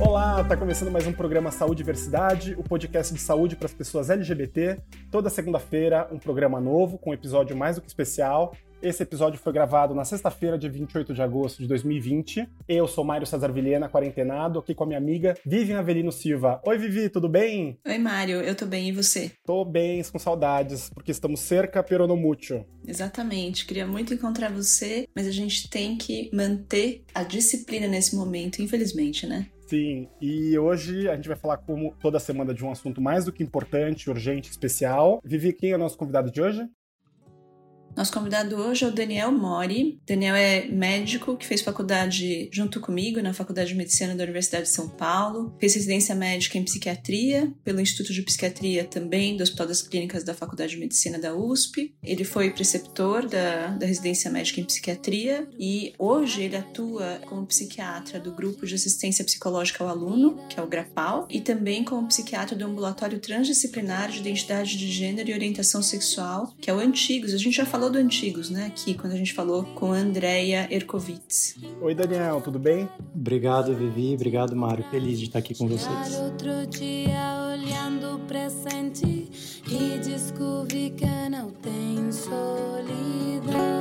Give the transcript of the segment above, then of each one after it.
Olá, tá começando mais um programa Saúde e Diversidade, o podcast de saúde para as pessoas LGBT. Toda segunda-feira, um programa novo com um episódio mais do que especial. Esse episódio foi gravado na sexta-feira, dia 28 de agosto de 2020. Eu sou Mário Cesar Vilhena, quarentenado, aqui com a minha amiga Vivian Avelino Silva. Oi, Vivi, tudo bem? Oi, Mário, eu tô bem, e você? Tô bem, com saudades, porque estamos cerca pero no mucho. Exatamente, queria muito encontrar você, mas a gente tem que manter a disciplina nesse momento, infelizmente, né? Sim, e hoje a gente vai falar como toda semana de um assunto mais do que importante, urgente, especial. Vivi, quem é o nosso convidado de hoje? Nosso convidado hoje é o Daniel Mori. Daniel é médico que fez faculdade junto comigo na Faculdade de Medicina da Universidade de São Paulo. Fez residência médica em psiquiatria pelo Instituto de Psiquiatria também do Hospital das Clínicas da Faculdade de Medicina da USP. Ele foi preceptor da, da residência médica em psiquiatria e hoje ele atua como psiquiatra do Grupo de Assistência Psicológica ao Aluno, que é o GRAPAL, e também como psiquiatra do Ambulatório Transdisciplinar de Identidade de Gênero e Orientação Sexual, que é o Antigos. A gente já falou falou do Antigos, né? Aqui, quando a gente falou com a Andrea Erkovitz. Oi, Daniel, tudo bem? Obrigado, Vivi. Obrigado, Mário. Feliz de estar aqui com vocês. Outro dia, olhando o presente e descobri que não tem solidão.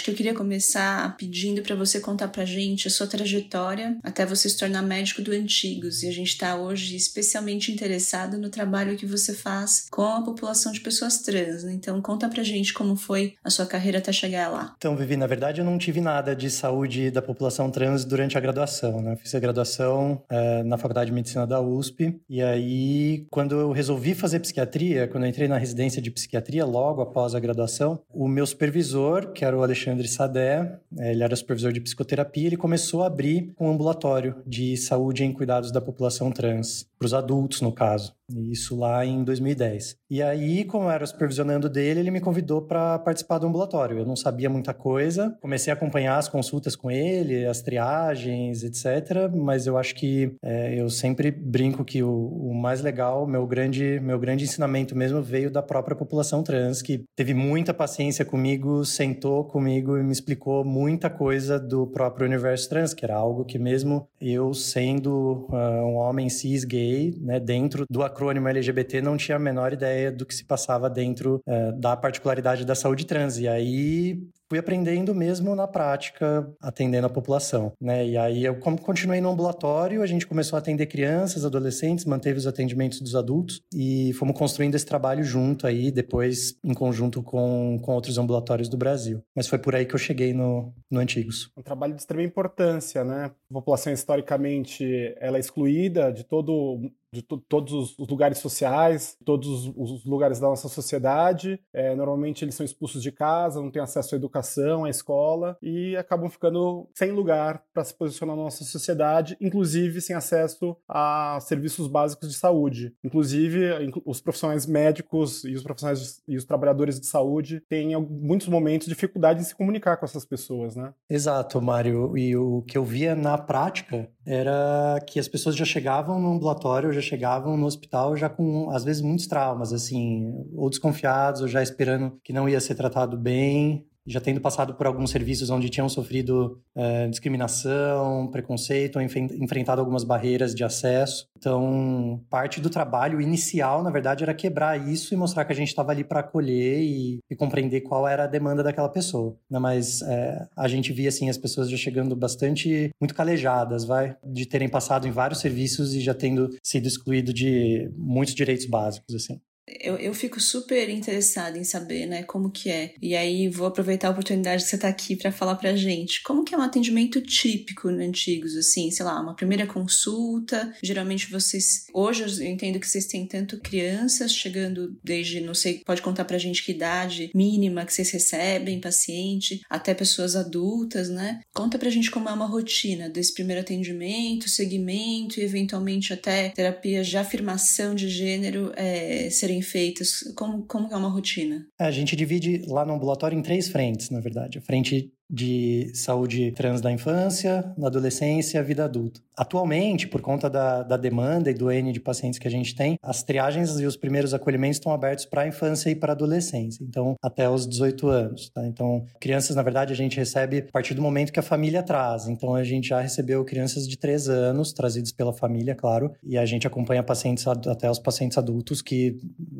Acho que eu queria começar pedindo para você contar pra gente a sua trajetória até você se tornar médico do Antigos. E a gente está hoje especialmente interessado no trabalho que você faz com a população de pessoas trans. Né? Então, conta pra gente como foi a sua carreira até chegar lá. Então, Vivi, na verdade, eu não tive nada de saúde da população trans durante a graduação. Né? fiz a graduação é, na Faculdade de Medicina da USP. E aí, quando eu resolvi fazer psiquiatria, quando eu entrei na residência de psiquiatria, logo após a graduação, o meu supervisor, que era o Alexandre Alexandre Sadé, é, ele era supervisor de psicoterapia, ele começou a abrir um ambulatório de saúde em cuidados da população trans, para os adultos, no caso. Isso lá em 2010. E aí, como eu era supervisionando dele, ele me convidou para participar do ambulatório. Eu não sabia muita coisa, comecei a acompanhar as consultas com ele, as triagens, etc. Mas eu acho que é, eu sempre brinco que o, o, mais legal, meu grande, meu grande ensinamento mesmo veio da própria população trans, que teve muita paciência comigo, sentou comigo e me explicou muita coisa do próprio universo trans, que era algo que mesmo eu sendo uh, um homem cis gay, né, dentro do acrônimo LGBT, não tinha a menor ideia do que se passava dentro uh, da particularidade da saúde trans. E aí fui aprendendo mesmo na prática, atendendo a população, né? E aí eu continuei no ambulatório, a gente começou a atender crianças, adolescentes, manteve os atendimentos dos adultos e fomos construindo esse trabalho junto aí, depois em conjunto com, com outros ambulatórios do Brasil. Mas foi por aí que eu cheguei no, no Antigos. Um trabalho de extrema importância, né? A população historicamente ela é excluída de todo de todos os lugares sociais, todos os lugares da nossa sociedade. É, normalmente eles são expulsos de casa, não têm acesso à educação, à escola e acabam ficando sem lugar para se posicionar na nossa sociedade, inclusive sem acesso a serviços básicos de saúde. Inclusive, os profissionais médicos e os profissionais e os trabalhadores de saúde têm muitos momentos dificuldade em se comunicar com essas pessoas, né? Exato, Mário. E o que eu via na prática era que as pessoas já chegavam no ambulatório, já chegavam no hospital já com, às vezes, muitos traumas, assim, ou desconfiados, ou já esperando que não ia ser tratado bem, já tendo passado por alguns serviços onde tinham sofrido é, discriminação, preconceito, ou enfrentado algumas barreiras de acesso. Então, parte do trabalho inicial, na verdade, era quebrar isso e mostrar que a gente estava ali para acolher e, e, compreender qual era a demanda daquela pessoa. Né? Mas é, a gente via assim as pessoas já chegando bastante muito calejadas, vai, de terem passado em vários serviços e já tendo sido excluído de muitos direitos básicos, assim. Eu, eu fico super interessada em saber, né, como que é. E aí vou aproveitar a oportunidade que você está aqui para falar pra gente. Como que é um atendimento típico no Antigos, assim, sei lá, uma primeira consulta, geralmente vocês, hoje eu entendo que vocês têm tanto crianças chegando desde, não sei, pode contar pra gente que idade mínima que vocês recebem paciente, até pessoas adultas, né? Conta pra gente como é uma rotina desse primeiro atendimento, segmento e eventualmente até terapias de afirmação de gênero é, serem feitas? Como, como é uma rotina? É, a gente divide lá no ambulatório em três frentes, na verdade. A frente de saúde trans da infância, na adolescência, vida adulta. Atualmente, por conta da, da demanda e do N de pacientes que a gente tem, as triagens e os primeiros acolhimentos estão abertos para a infância e para a adolescência, então até os 18 anos. Tá? Então, crianças, na verdade, a gente recebe a partir do momento que a família traz. Então, a gente já recebeu crianças de 3 anos, trazidas pela família, claro, e a gente acompanha pacientes até os pacientes adultos, que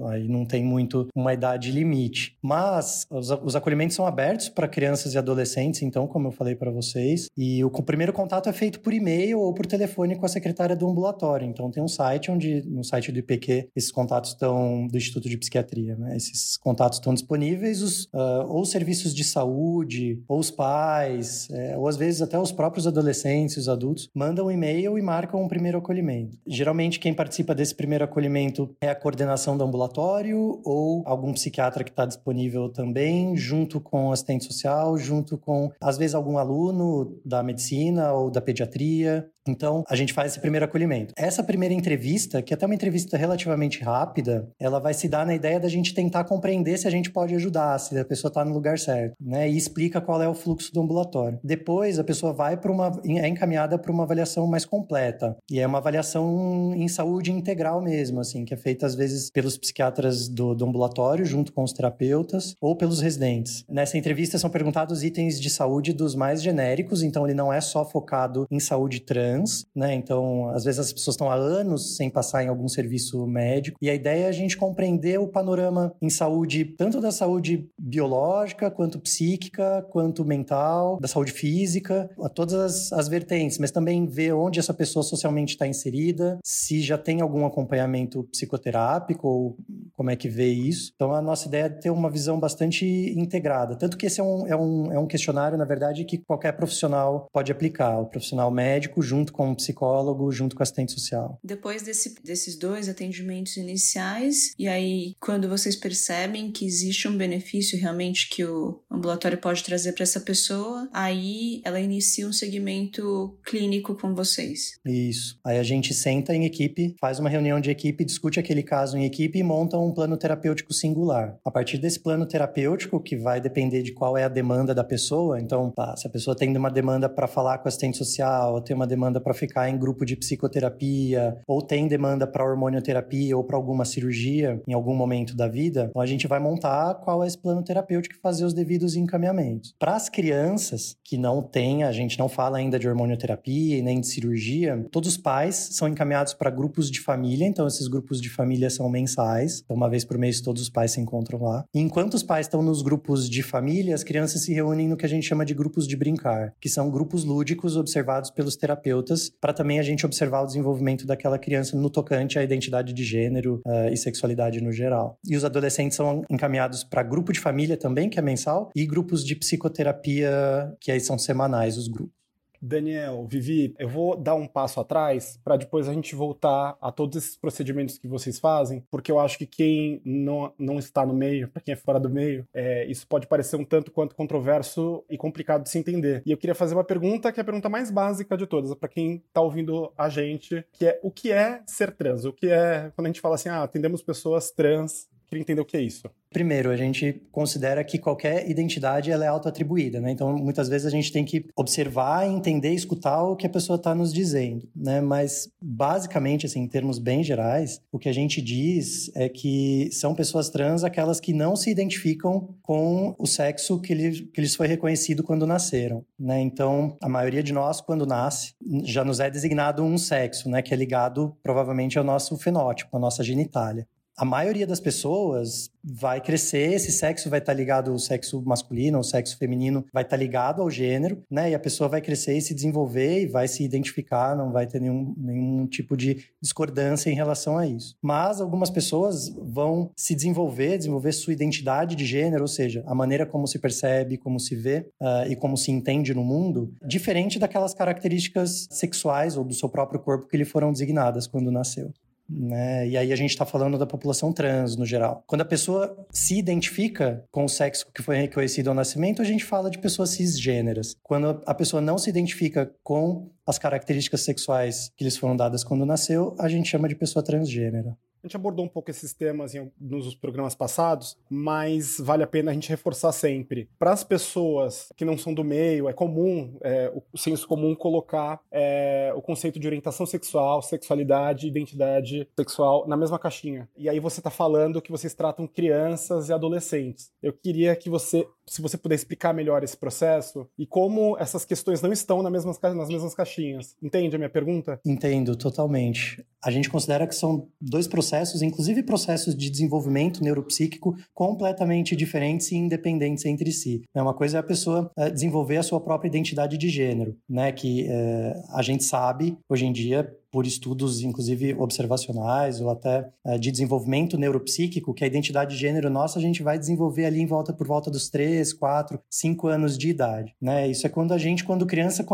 aí não tem muito uma idade limite. Mas os, os acolhimentos são abertos para crianças e adolescentes adolescentes, então, como eu falei para vocês. E o, primeiro contato é feito por e-mail ou por telefone com a secretária do ambulatório. Então, tem um site onde, no site do IPQ, esses contatos estão, do Instituto de Psiquiatria, né? Esses contatos estão disponíveis, os, uh, ou os serviços de saúde, ou os pais, é, ou às vezes até os próprios adolescentes, os adultos, mandam um e-mail e marcam um primeiro acolhimento. Geralmente, quem participa desse primeiro acolhimento é a coordenação do ambulatório ou algum psiquiatra que está disponível também, junto com assistente social, junto com com, às vezes, algum aluno da medicina ou da pediatria. Então, a gente faz esse primeiro acolhimento. Essa primeira entrevista, que é até uma entrevista relativamente rápida, ela vai se dar na ideia da gente tentar compreender se a gente pode ajudar, se a pessoa está no lugar certo, né? E explica qual é o fluxo do ambulatório. Depois, a pessoa vai para uma é encaminhada para uma avaliação mais completa. E é uma avaliação em saúde integral mesmo, assim, que é feita às vezes pelos psiquiatras do, do ambulatório junto com os terapeutas ou pelos residentes. Nessa entrevista são perguntados itens de saúde dos mais genéricos, então ele não é só focado em saúde trans, né? Então, às vezes as pessoas estão há anos sem passar em algum serviço médico, e a ideia é a gente compreender o panorama em saúde, tanto da saúde biológica, quanto psíquica, quanto mental, da saúde física, a todas as, as vertentes, mas também ver onde essa pessoa socialmente está inserida, se já tem algum acompanhamento psicoterápico ou como é que vê isso. Então, a nossa ideia é ter uma visão bastante integrada. Tanto que esse é um, é um, é um questionário, na verdade, que qualquer profissional pode aplicar. O profissional médico, junto com o psicólogo, junto com o assistente social. Depois desse, desses dois atendimentos iniciais, e aí, quando vocês percebem que existe um benefício realmente que o ambulatório pode trazer para essa pessoa, aí ela inicia um segmento clínico com vocês. Isso. Aí a gente senta em equipe, faz uma reunião de equipe, discute aquele caso em equipe e monta um plano terapêutico singular. A partir desse plano terapêutico, que vai depender de qual é a demanda da pessoa. Então, tá, se a pessoa tem uma demanda para falar com assistente social, ou tem uma demanda para ficar em grupo de psicoterapia, ou tem demanda para hormonioterapia ou para alguma cirurgia em algum momento da vida, então a gente vai montar qual é esse plano terapêutico e fazer os devidos encaminhamentos. Para as crianças que não têm, a gente não fala ainda de hormonioterapia e nem de cirurgia, todos os pais são encaminhados para grupos de família, então esses grupos de família são mensais, então uma vez por mês todos os pais se encontram lá. E enquanto os pais estão nos grupos de família, as crianças se reúnem no que a gente chama de grupos de brincar, que são grupos lúdicos observados pelos terapeutas para também a gente observar o desenvolvimento daquela criança no tocante à identidade de gênero uh, e sexualidade no geral. E os adolescentes são encaminhados para grupo de família também, que é mensal, e grupos de psicoterapia, que aí são semanais os grupos. Daniel, Vivi, eu vou dar um passo atrás para depois a gente voltar a todos esses procedimentos que vocês fazem, porque eu acho que quem não, não está no meio, para quem é fora do meio, é, isso pode parecer um tanto quanto controverso e complicado de se entender. E eu queria fazer uma pergunta que é a pergunta mais básica de todas, para quem está ouvindo a gente, que é o que é ser trans? O que é quando a gente fala assim, ah, atendemos pessoas trans Queria entender o que é isso. Primeiro, a gente considera que qualquer identidade ela é autoatribuída, né? Então, muitas vezes a gente tem que observar, entender, escutar o que a pessoa está nos dizendo, né? Mas, basicamente, assim, em termos bem gerais, o que a gente diz é que são pessoas trans aquelas que não se identificam com o sexo que, lhe, que lhes foi reconhecido quando nasceram, né? Então, a maioria de nós, quando nasce, já nos é designado um sexo, né? Que é ligado, provavelmente, ao nosso fenótipo, à nossa genitália. A maioria das pessoas vai crescer, esse sexo vai estar tá ligado, o sexo masculino, o sexo feminino vai estar tá ligado ao gênero, né? E a pessoa vai crescer e se desenvolver e vai se identificar, não vai ter nenhum, nenhum tipo de discordância em relação a isso. Mas algumas pessoas vão se desenvolver, desenvolver sua identidade de gênero, ou seja, a maneira como se percebe, como se vê uh, e como se entende no mundo, diferente daquelas características sexuais ou do seu próprio corpo que lhe foram designadas quando nasceu. Né? E aí a gente está falando da população trans no geral. Quando a pessoa se identifica com o sexo que foi reconhecido ao nascimento, a gente fala de pessoas cisgêneras. Quando a pessoa não se identifica com as características sexuais que lhes foram dadas quando nasceu, a gente chama de pessoa transgênera. A gente abordou um pouco esses temas em, nos programas passados, mas vale a pena a gente reforçar sempre. Para as pessoas que não são do meio, é comum, é, o senso comum colocar é, o conceito de orientação sexual, sexualidade, identidade sexual na mesma caixinha. E aí você está falando que vocês tratam crianças e adolescentes. Eu queria que você, se você puder explicar melhor esse processo e como essas questões não estão nas mesmas, nas mesmas caixinhas. Entende a minha pergunta? Entendo, totalmente. A gente considera que são dois processos inclusive processos de desenvolvimento neuropsíquico, completamente diferentes e independentes entre si. É Uma coisa é a pessoa é, desenvolver a sua própria identidade de gênero, né? Que é, a gente sabe hoje em dia por estudos, inclusive observacionais ou até é, de desenvolvimento neuropsíquico, que a identidade de gênero nossa a gente vai desenvolver ali em volta por volta dos 3, 4, 5 anos de idade. Né? Isso é quando a gente, quando criança,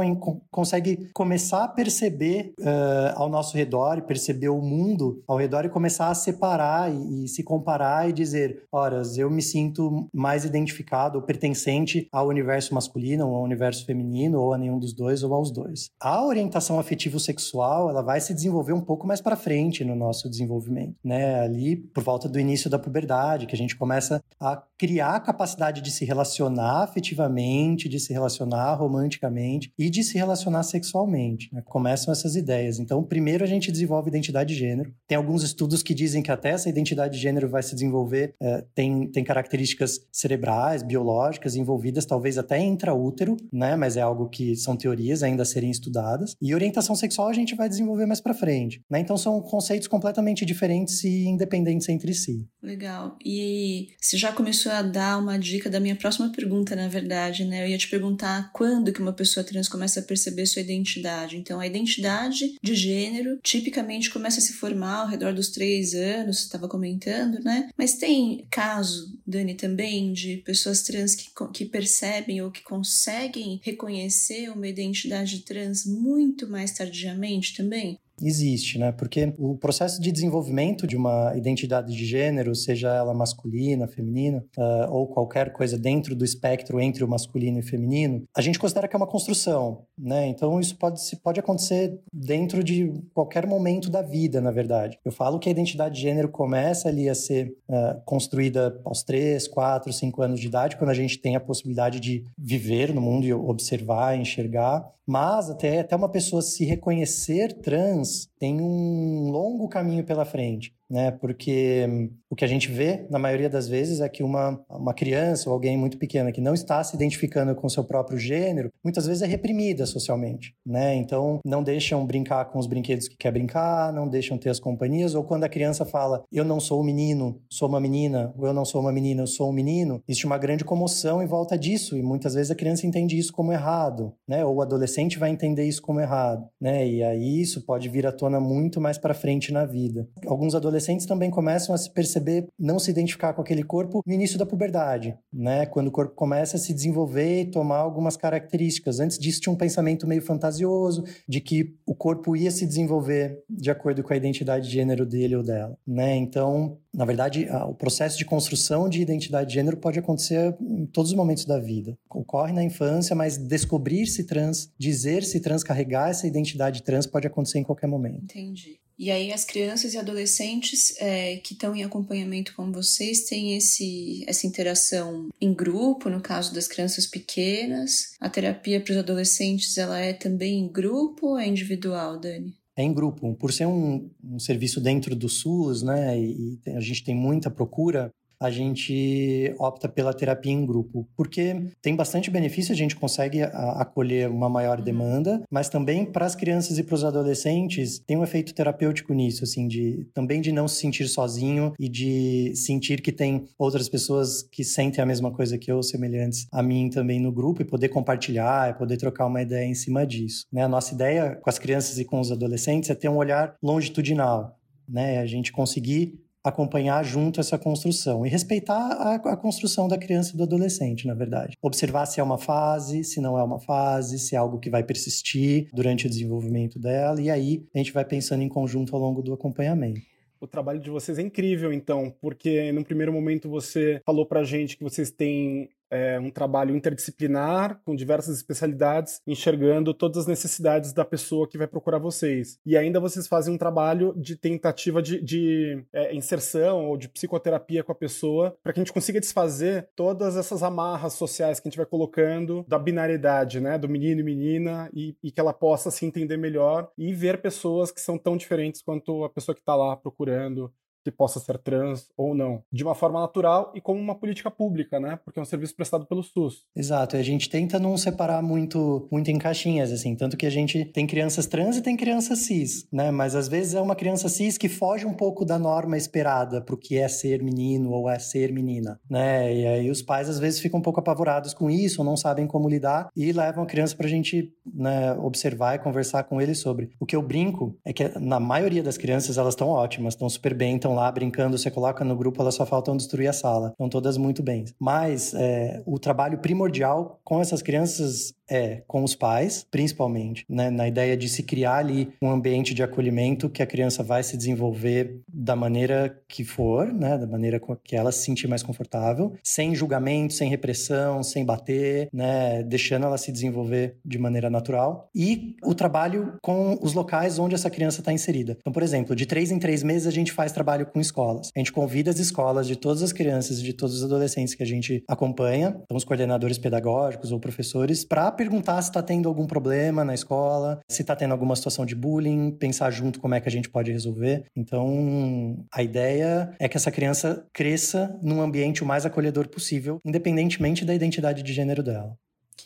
consegue começar a perceber uh, ao nosso redor, perceber o mundo ao redor e começar a separar e, e se comparar e dizer, horas, eu me sinto mais identificado ou pertencente ao universo masculino ou ao universo feminino ou a nenhum dos dois ou aos dois. A orientação afetivo-sexual, ela vai se desenvolver um pouco mais para frente no nosso desenvolvimento, né? Ali por volta do início da puberdade, que a gente começa a criar a capacidade de se relacionar afetivamente, de se relacionar romanticamente e de se relacionar sexualmente. Né? Começam essas ideias. Então, primeiro a gente desenvolve identidade de gênero. Tem alguns estudos que dizem que até essa identidade de gênero vai se desenvolver, é, tem, tem características cerebrais, biológicas envolvidas, talvez até intraútero, né? Mas é algo que são teorias ainda a serem estudadas. E orientação sexual a gente vai desenvolver desenvolver mais para frente. Né? Então são conceitos completamente diferentes e independentes entre si. Legal. E você já começou a dar uma dica da minha próxima pergunta, na verdade, né? Eu ia te perguntar quando que uma pessoa trans começa a perceber sua identidade. Então, a identidade de gênero tipicamente começa a se formar ao redor dos três anos, você estava comentando, né? Mas tem caso, Dani, também, de pessoas trans que, que percebem ou que conseguem reconhecer uma identidade trans muito mais tardiamente também? Existe, né? Porque o processo de desenvolvimento de uma identidade de gênero, seja ela masculina, feminina, uh, ou qualquer coisa dentro do espectro entre o masculino e feminino, a gente considera que é uma construção, né? Então isso pode, pode acontecer dentro de qualquer momento da vida, na verdade. Eu falo que a identidade de gênero começa ali a ser uh, construída aos 3, 4, 5 anos de idade, quando a gente tem a possibilidade de viver no mundo e observar, enxergar. Mas até, até uma pessoa se reconhecer trans tem um longo caminho pela frente né? Porque o que a gente vê, na maioria das vezes, é que uma, uma criança ou alguém muito pequena que não está se identificando com seu próprio gênero, muitas vezes é reprimida socialmente, né? Então, não deixam brincar com os brinquedos que quer brincar, não deixam ter as companhias, ou quando a criança fala, eu não sou um menino, sou uma menina, ou eu não sou uma menina, eu sou um menino, existe uma grande comoção em volta disso, e muitas vezes a criança entende isso como errado, né? Ou o adolescente vai entender isso como errado, né? E aí isso pode vir à tona muito mais para frente na vida. Alguns adolescentes também começam a se perceber, não se identificar com aquele corpo no início da puberdade, né? Quando o corpo começa a se desenvolver e tomar algumas características. Antes disso, tinha um pensamento meio fantasioso de que o corpo ia se desenvolver de acordo com a identidade de gênero dele ou dela, né? Então, na verdade, o processo de construção de identidade de gênero pode acontecer em todos os momentos da vida. Ocorre na infância, mas descobrir-se trans, dizer-se trans, carregar essa identidade trans pode acontecer em qualquer momento. Entendi. E aí as crianças e adolescentes é, que estão em acompanhamento com vocês têm esse, essa interação em grupo, no caso das crianças pequenas. A terapia para os adolescentes ela é também em grupo ou é individual, Dani? É em grupo. Por ser um, um serviço dentro do SUS, né, e, e a gente tem muita procura, a gente opta pela terapia em grupo, porque tem bastante benefício, a gente consegue acolher uma maior uhum. demanda, mas também para as crianças e para os adolescentes tem um efeito terapêutico nisso, assim, de também de não se sentir sozinho e de sentir que tem outras pessoas que sentem a mesma coisa que eu, semelhantes a mim também no grupo, e poder compartilhar, e poder trocar uma ideia em cima disso. Né? A nossa ideia com as crianças e com os adolescentes é ter um olhar longitudinal, né? A gente conseguir acompanhar junto essa construção e respeitar a, a, construção da criança e do adolescente, na verdade. Observar se é uma fase, se não é uma fase, se é algo que vai persistir durante o desenvolvimento dela, e aí a gente vai pensando em conjunto ao longo do acompanhamento. O trabalho de vocês é incrível, então, porque no primeiro momento você falou pra gente que vocês têm é, um trabalho interdisciplinar com diversas especialidades, enxergando todas as necessidades da pessoa que vai procurar vocês. E ainda vocês fazem um trabalho de tentativa de, de é, inserção ou de psicoterapia com a pessoa, para que a gente consiga desfazer todas essas amarras sociais que a gente vai colocando da binariedade, né, do menino e menina, e, e que ela possa se entender melhor e ver pessoas que são tão diferentes quanto a pessoa que está lá procurando que possa ser trans ou não, de uma forma natural e como uma política pública, né? Porque é um serviço prestado pelo SUS. Exato, e a gente tenta não separar muito, muito em caixinhas, assim, tanto que a gente tem crianças trans e tem crianças cis, né? Mas às vezes é uma criança cis que foge um pouco da norma esperada pro que é ser menino ou é ser menina, né? E aí os pais às vezes ficam um pouco apavorados com isso, não sabem como lidar e levam a criança pra gente né, observar e conversar com ele sobre. O que eu brinco é que na maioria das crianças elas estão ótimas, estão super bem, estão lá brincando, você coloca no grupo, elas só faltam destruir a sala. Estão todas muito bem. Mas é, o trabalho primordial com essas crianças é com os pais, principalmente, né? na ideia de se criar ali um ambiente de acolhimento que a criança vai se desenvolver da maneira que for, né? da maneira que ela se sentir mais confortável, sem julgamento, sem repressão, sem bater, né? deixando ela se desenvolver de maneira natural. E o trabalho com os locais onde essa criança está inserida. Então, por exemplo, de três em três meses a gente faz trabalho com escolas. A gente convida as escolas de todas as crianças e de todos os adolescentes que a gente acompanha, então os coordenadores pedagógicos ou professores, para perguntar se está tendo algum problema na escola, se está tendo alguma situação de bullying, pensar junto como é que a gente pode resolver. Então, a ideia é que essa criança cresça num ambiente o mais acolhedor possível, independentemente da identidade de gênero dela.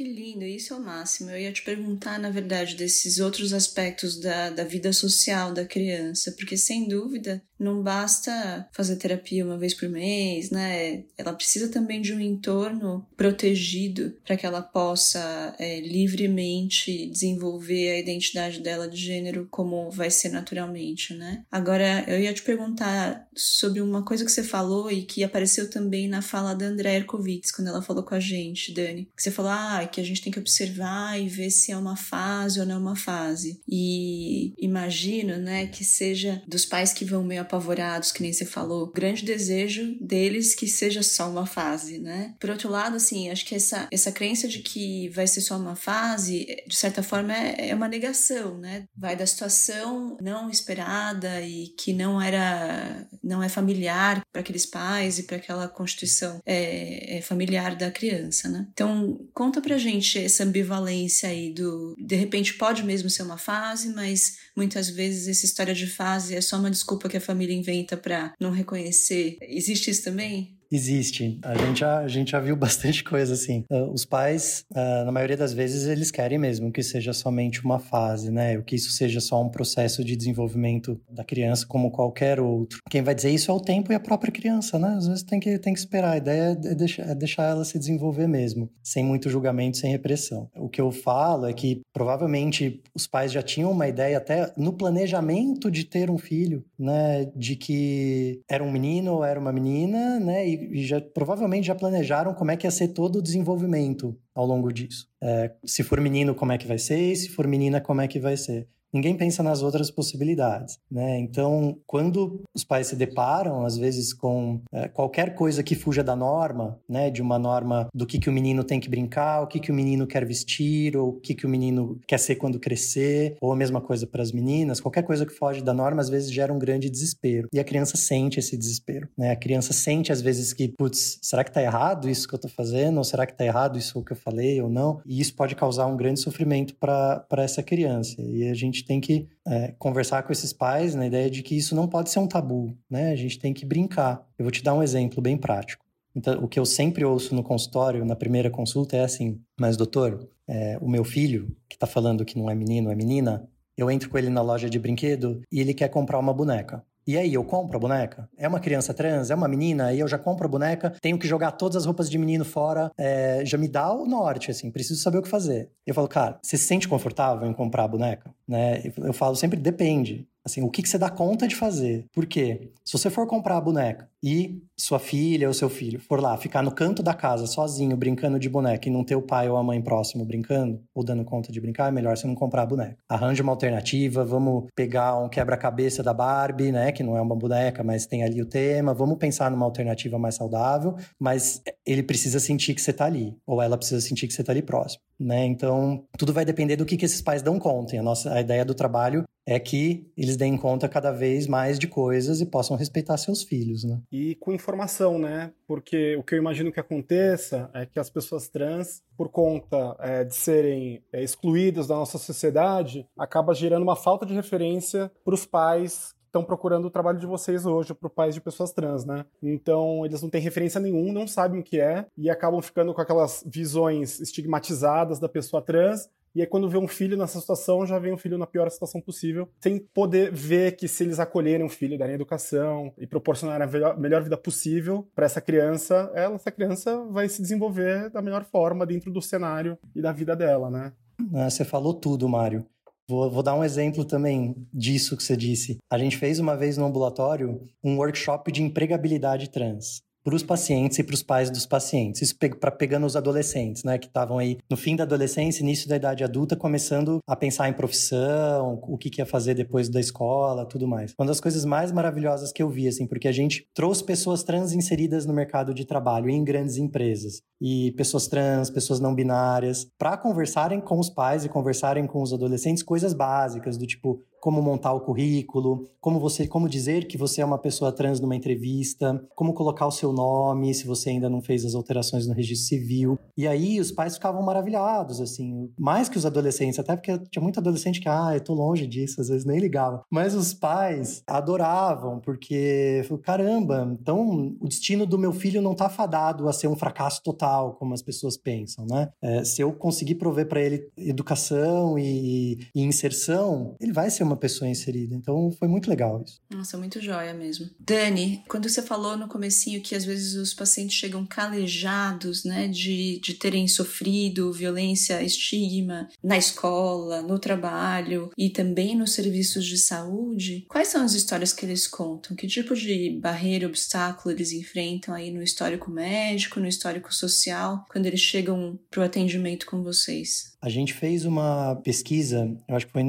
Que lindo, isso é o máximo. Eu ia te perguntar, na verdade, desses outros aspectos da, da vida social da criança, porque sem dúvida não basta fazer terapia uma vez por mês, né? Ela precisa também de um entorno protegido para que ela possa é, livremente desenvolver a identidade dela de gênero como vai ser naturalmente, né? Agora, eu ia te perguntar sobre uma coisa que você falou e que apareceu também na fala da Andrea Erkovitz, quando ela falou com a gente, Dani. Que você falou, ah, que a gente tem que observar e ver se é uma fase ou não é uma fase. E imagino, né, que seja dos pais que vão meio apavorados, que nem você falou, grande desejo deles que seja só uma fase, né? Por outro lado, assim, acho que essa, essa crença de que vai ser só uma fase, de certa forma, é, é uma negação, né? Vai da situação não esperada e que não era, não é familiar para aqueles pais e para aquela constituição é, é familiar da criança, né? Então, conta pra gente essa ambivalência aí do, de repente pode mesmo ser uma fase, mas Muitas vezes essa história de fase é só uma desculpa que a família inventa para não reconhecer. Existe isso também? Existe. A gente já, a gente já viu bastante coisa assim. Uh, os pais, uh, na maioria das vezes, eles querem mesmo que seja somente uma fase, né? O que isso seja só um processo de desenvolvimento da criança como qualquer outro. Quem vai dizer isso é o tempo e a própria criança, né? Às vezes tem que, tem que esperar. A ideia é deixar, é deixar ela se desenvolver mesmo, sem muito julgamento, sem repressão. O que eu falo é que provavelmente os pais já tinham uma ideia até no planejamento de ter um filho, né? De que era um menino ou era uma menina, né? E e, já, provavelmente já planejaram como é que ia ser todo o desenvolvimento ao longo disso. É, se for menino, como é que vai ser, se for menina, como é que vai ser ninguém pensa nas outras possibilidades, né? Então, quando os pais se deparam, às vezes, com é, qualquer coisa que fuja da norma, né? De uma norma do que, que o menino tem que brincar, o que, que o menino quer vestir, ou o que, que o menino quer ser quando crescer, ou a mesma coisa para as meninas, qualquer coisa que foge da norma, às vezes, gera um grande desespero. E a criança sente esse desespero, né? A criança sente, às vezes, que, putz, será que tá errado isso que eu tô fazendo? Ou será que tá errado isso que eu falei ou não? E isso pode causar um grande sofrimento para essa criança. E a gente gente tem que é, conversar com esses pais na ideia de que isso não pode ser um tabu, né? A gente tem que brincar. Eu vou te dar um exemplo bem prático. Então, o que eu sempre ouço no consultório, na primeira consulta, é assim: Mas, doutor, é, o meu filho, que está falando que não é menino, é menina, eu entro com ele na loja de brinquedo e ele quer comprar uma boneca. E aí, eu compro a boneca? É uma criança trans? É uma menina? Aí eu já compro a boneca, tenho que jogar todas as roupas de menino fora, é, já me dá o norte, assim, preciso saber o que fazer. Eu falo, cara, você se sente confortável em comprar a boneca? Né? Eu falo sempre, depende. Assim, o que, que você dá conta de fazer? Por quê? Se você for comprar a boneca e sua filha ou seu filho for lá ficar no canto da casa sozinho brincando de boneca e não ter o pai ou a mãe próximo brincando ou dando conta de brincar, é melhor você não comprar boneca. Arranje uma alternativa, vamos pegar um quebra-cabeça da Barbie, né, que não é uma boneca, mas tem ali o tema, vamos pensar numa alternativa mais saudável, mas ele precisa sentir que você tá ali, ou ela precisa sentir que você tá ali próximo, né? Então, tudo vai depender do que, que esses pais dão conta. A nossa a ideia do trabalho é que eles deem conta cada vez mais de coisas e possam respeitar seus filhos, né? E com informação, né? Porque o que eu imagino que aconteça é que as pessoas trans, por conta é, de serem é, excluídas da nossa sociedade, acaba gerando uma falta de referência para os pais estão procurando o trabalho de vocês hoje para pais de pessoas trans, né? Então eles não têm referência nenhuma, não sabem o que é e acabam ficando com aquelas visões estigmatizadas da pessoa trans e aí, quando vê um filho nessa situação, já vem um filho na pior situação possível, sem poder ver que se eles acolherem o filho, darem educação e proporcionarem a melhor vida possível para essa criança, ela, essa criança vai se desenvolver da melhor forma dentro do cenário e da vida dela, né? Ah, você falou tudo, Mário. Vou, vou, dar um exemplo também disso que você disse. A gente fez uma vez no ambulatório um workshop de empregabilidade trans para os pacientes e para os pais dos pacientes. Isso para pegando os adolescentes, né, que estavam aí no fim da adolescência, início da idade adulta, começando a pensar em profissão, o que, que ia fazer depois da escola, tudo mais. Uma das coisas mais maravilhosas que eu vi, assim, porque a gente trouxe pessoas trans inseridas no mercado de trabalho em grandes empresas e pessoas trans, pessoas não binárias, para conversarem com os pais e conversarem com os adolescentes coisas básicas do tipo como montar o currículo, como você, como dizer que você é uma pessoa trans numa entrevista, como colocar o seu nome, se você ainda não fez as alterações no registro civil. E aí os pais ficavam maravilhados, assim, mais que os adolescentes, até porque tinha muito adolescente que, ah, eu tô longe disso, às vezes nem ligava. Mas os pais adoravam, porque, caramba, então o destino do meu filho não tá fadado a ser um fracasso total, como as pessoas pensam, né? É, se eu conseguir prover para ele educação e, e inserção, ele vai ser uma pessoa inserida. Então foi muito legal isso. Nossa, muito joia mesmo. Dani, quando você falou no comecinho que às vezes os pacientes chegam calejados, né, de, de terem sofrido violência, estigma na escola, no trabalho e também nos serviços de saúde, quais são as histórias que eles contam? Que tipo de barreira, obstáculo eles enfrentam aí no histórico médico, no histórico social, quando eles chegam para o atendimento com vocês? A gente fez uma pesquisa, eu acho que foi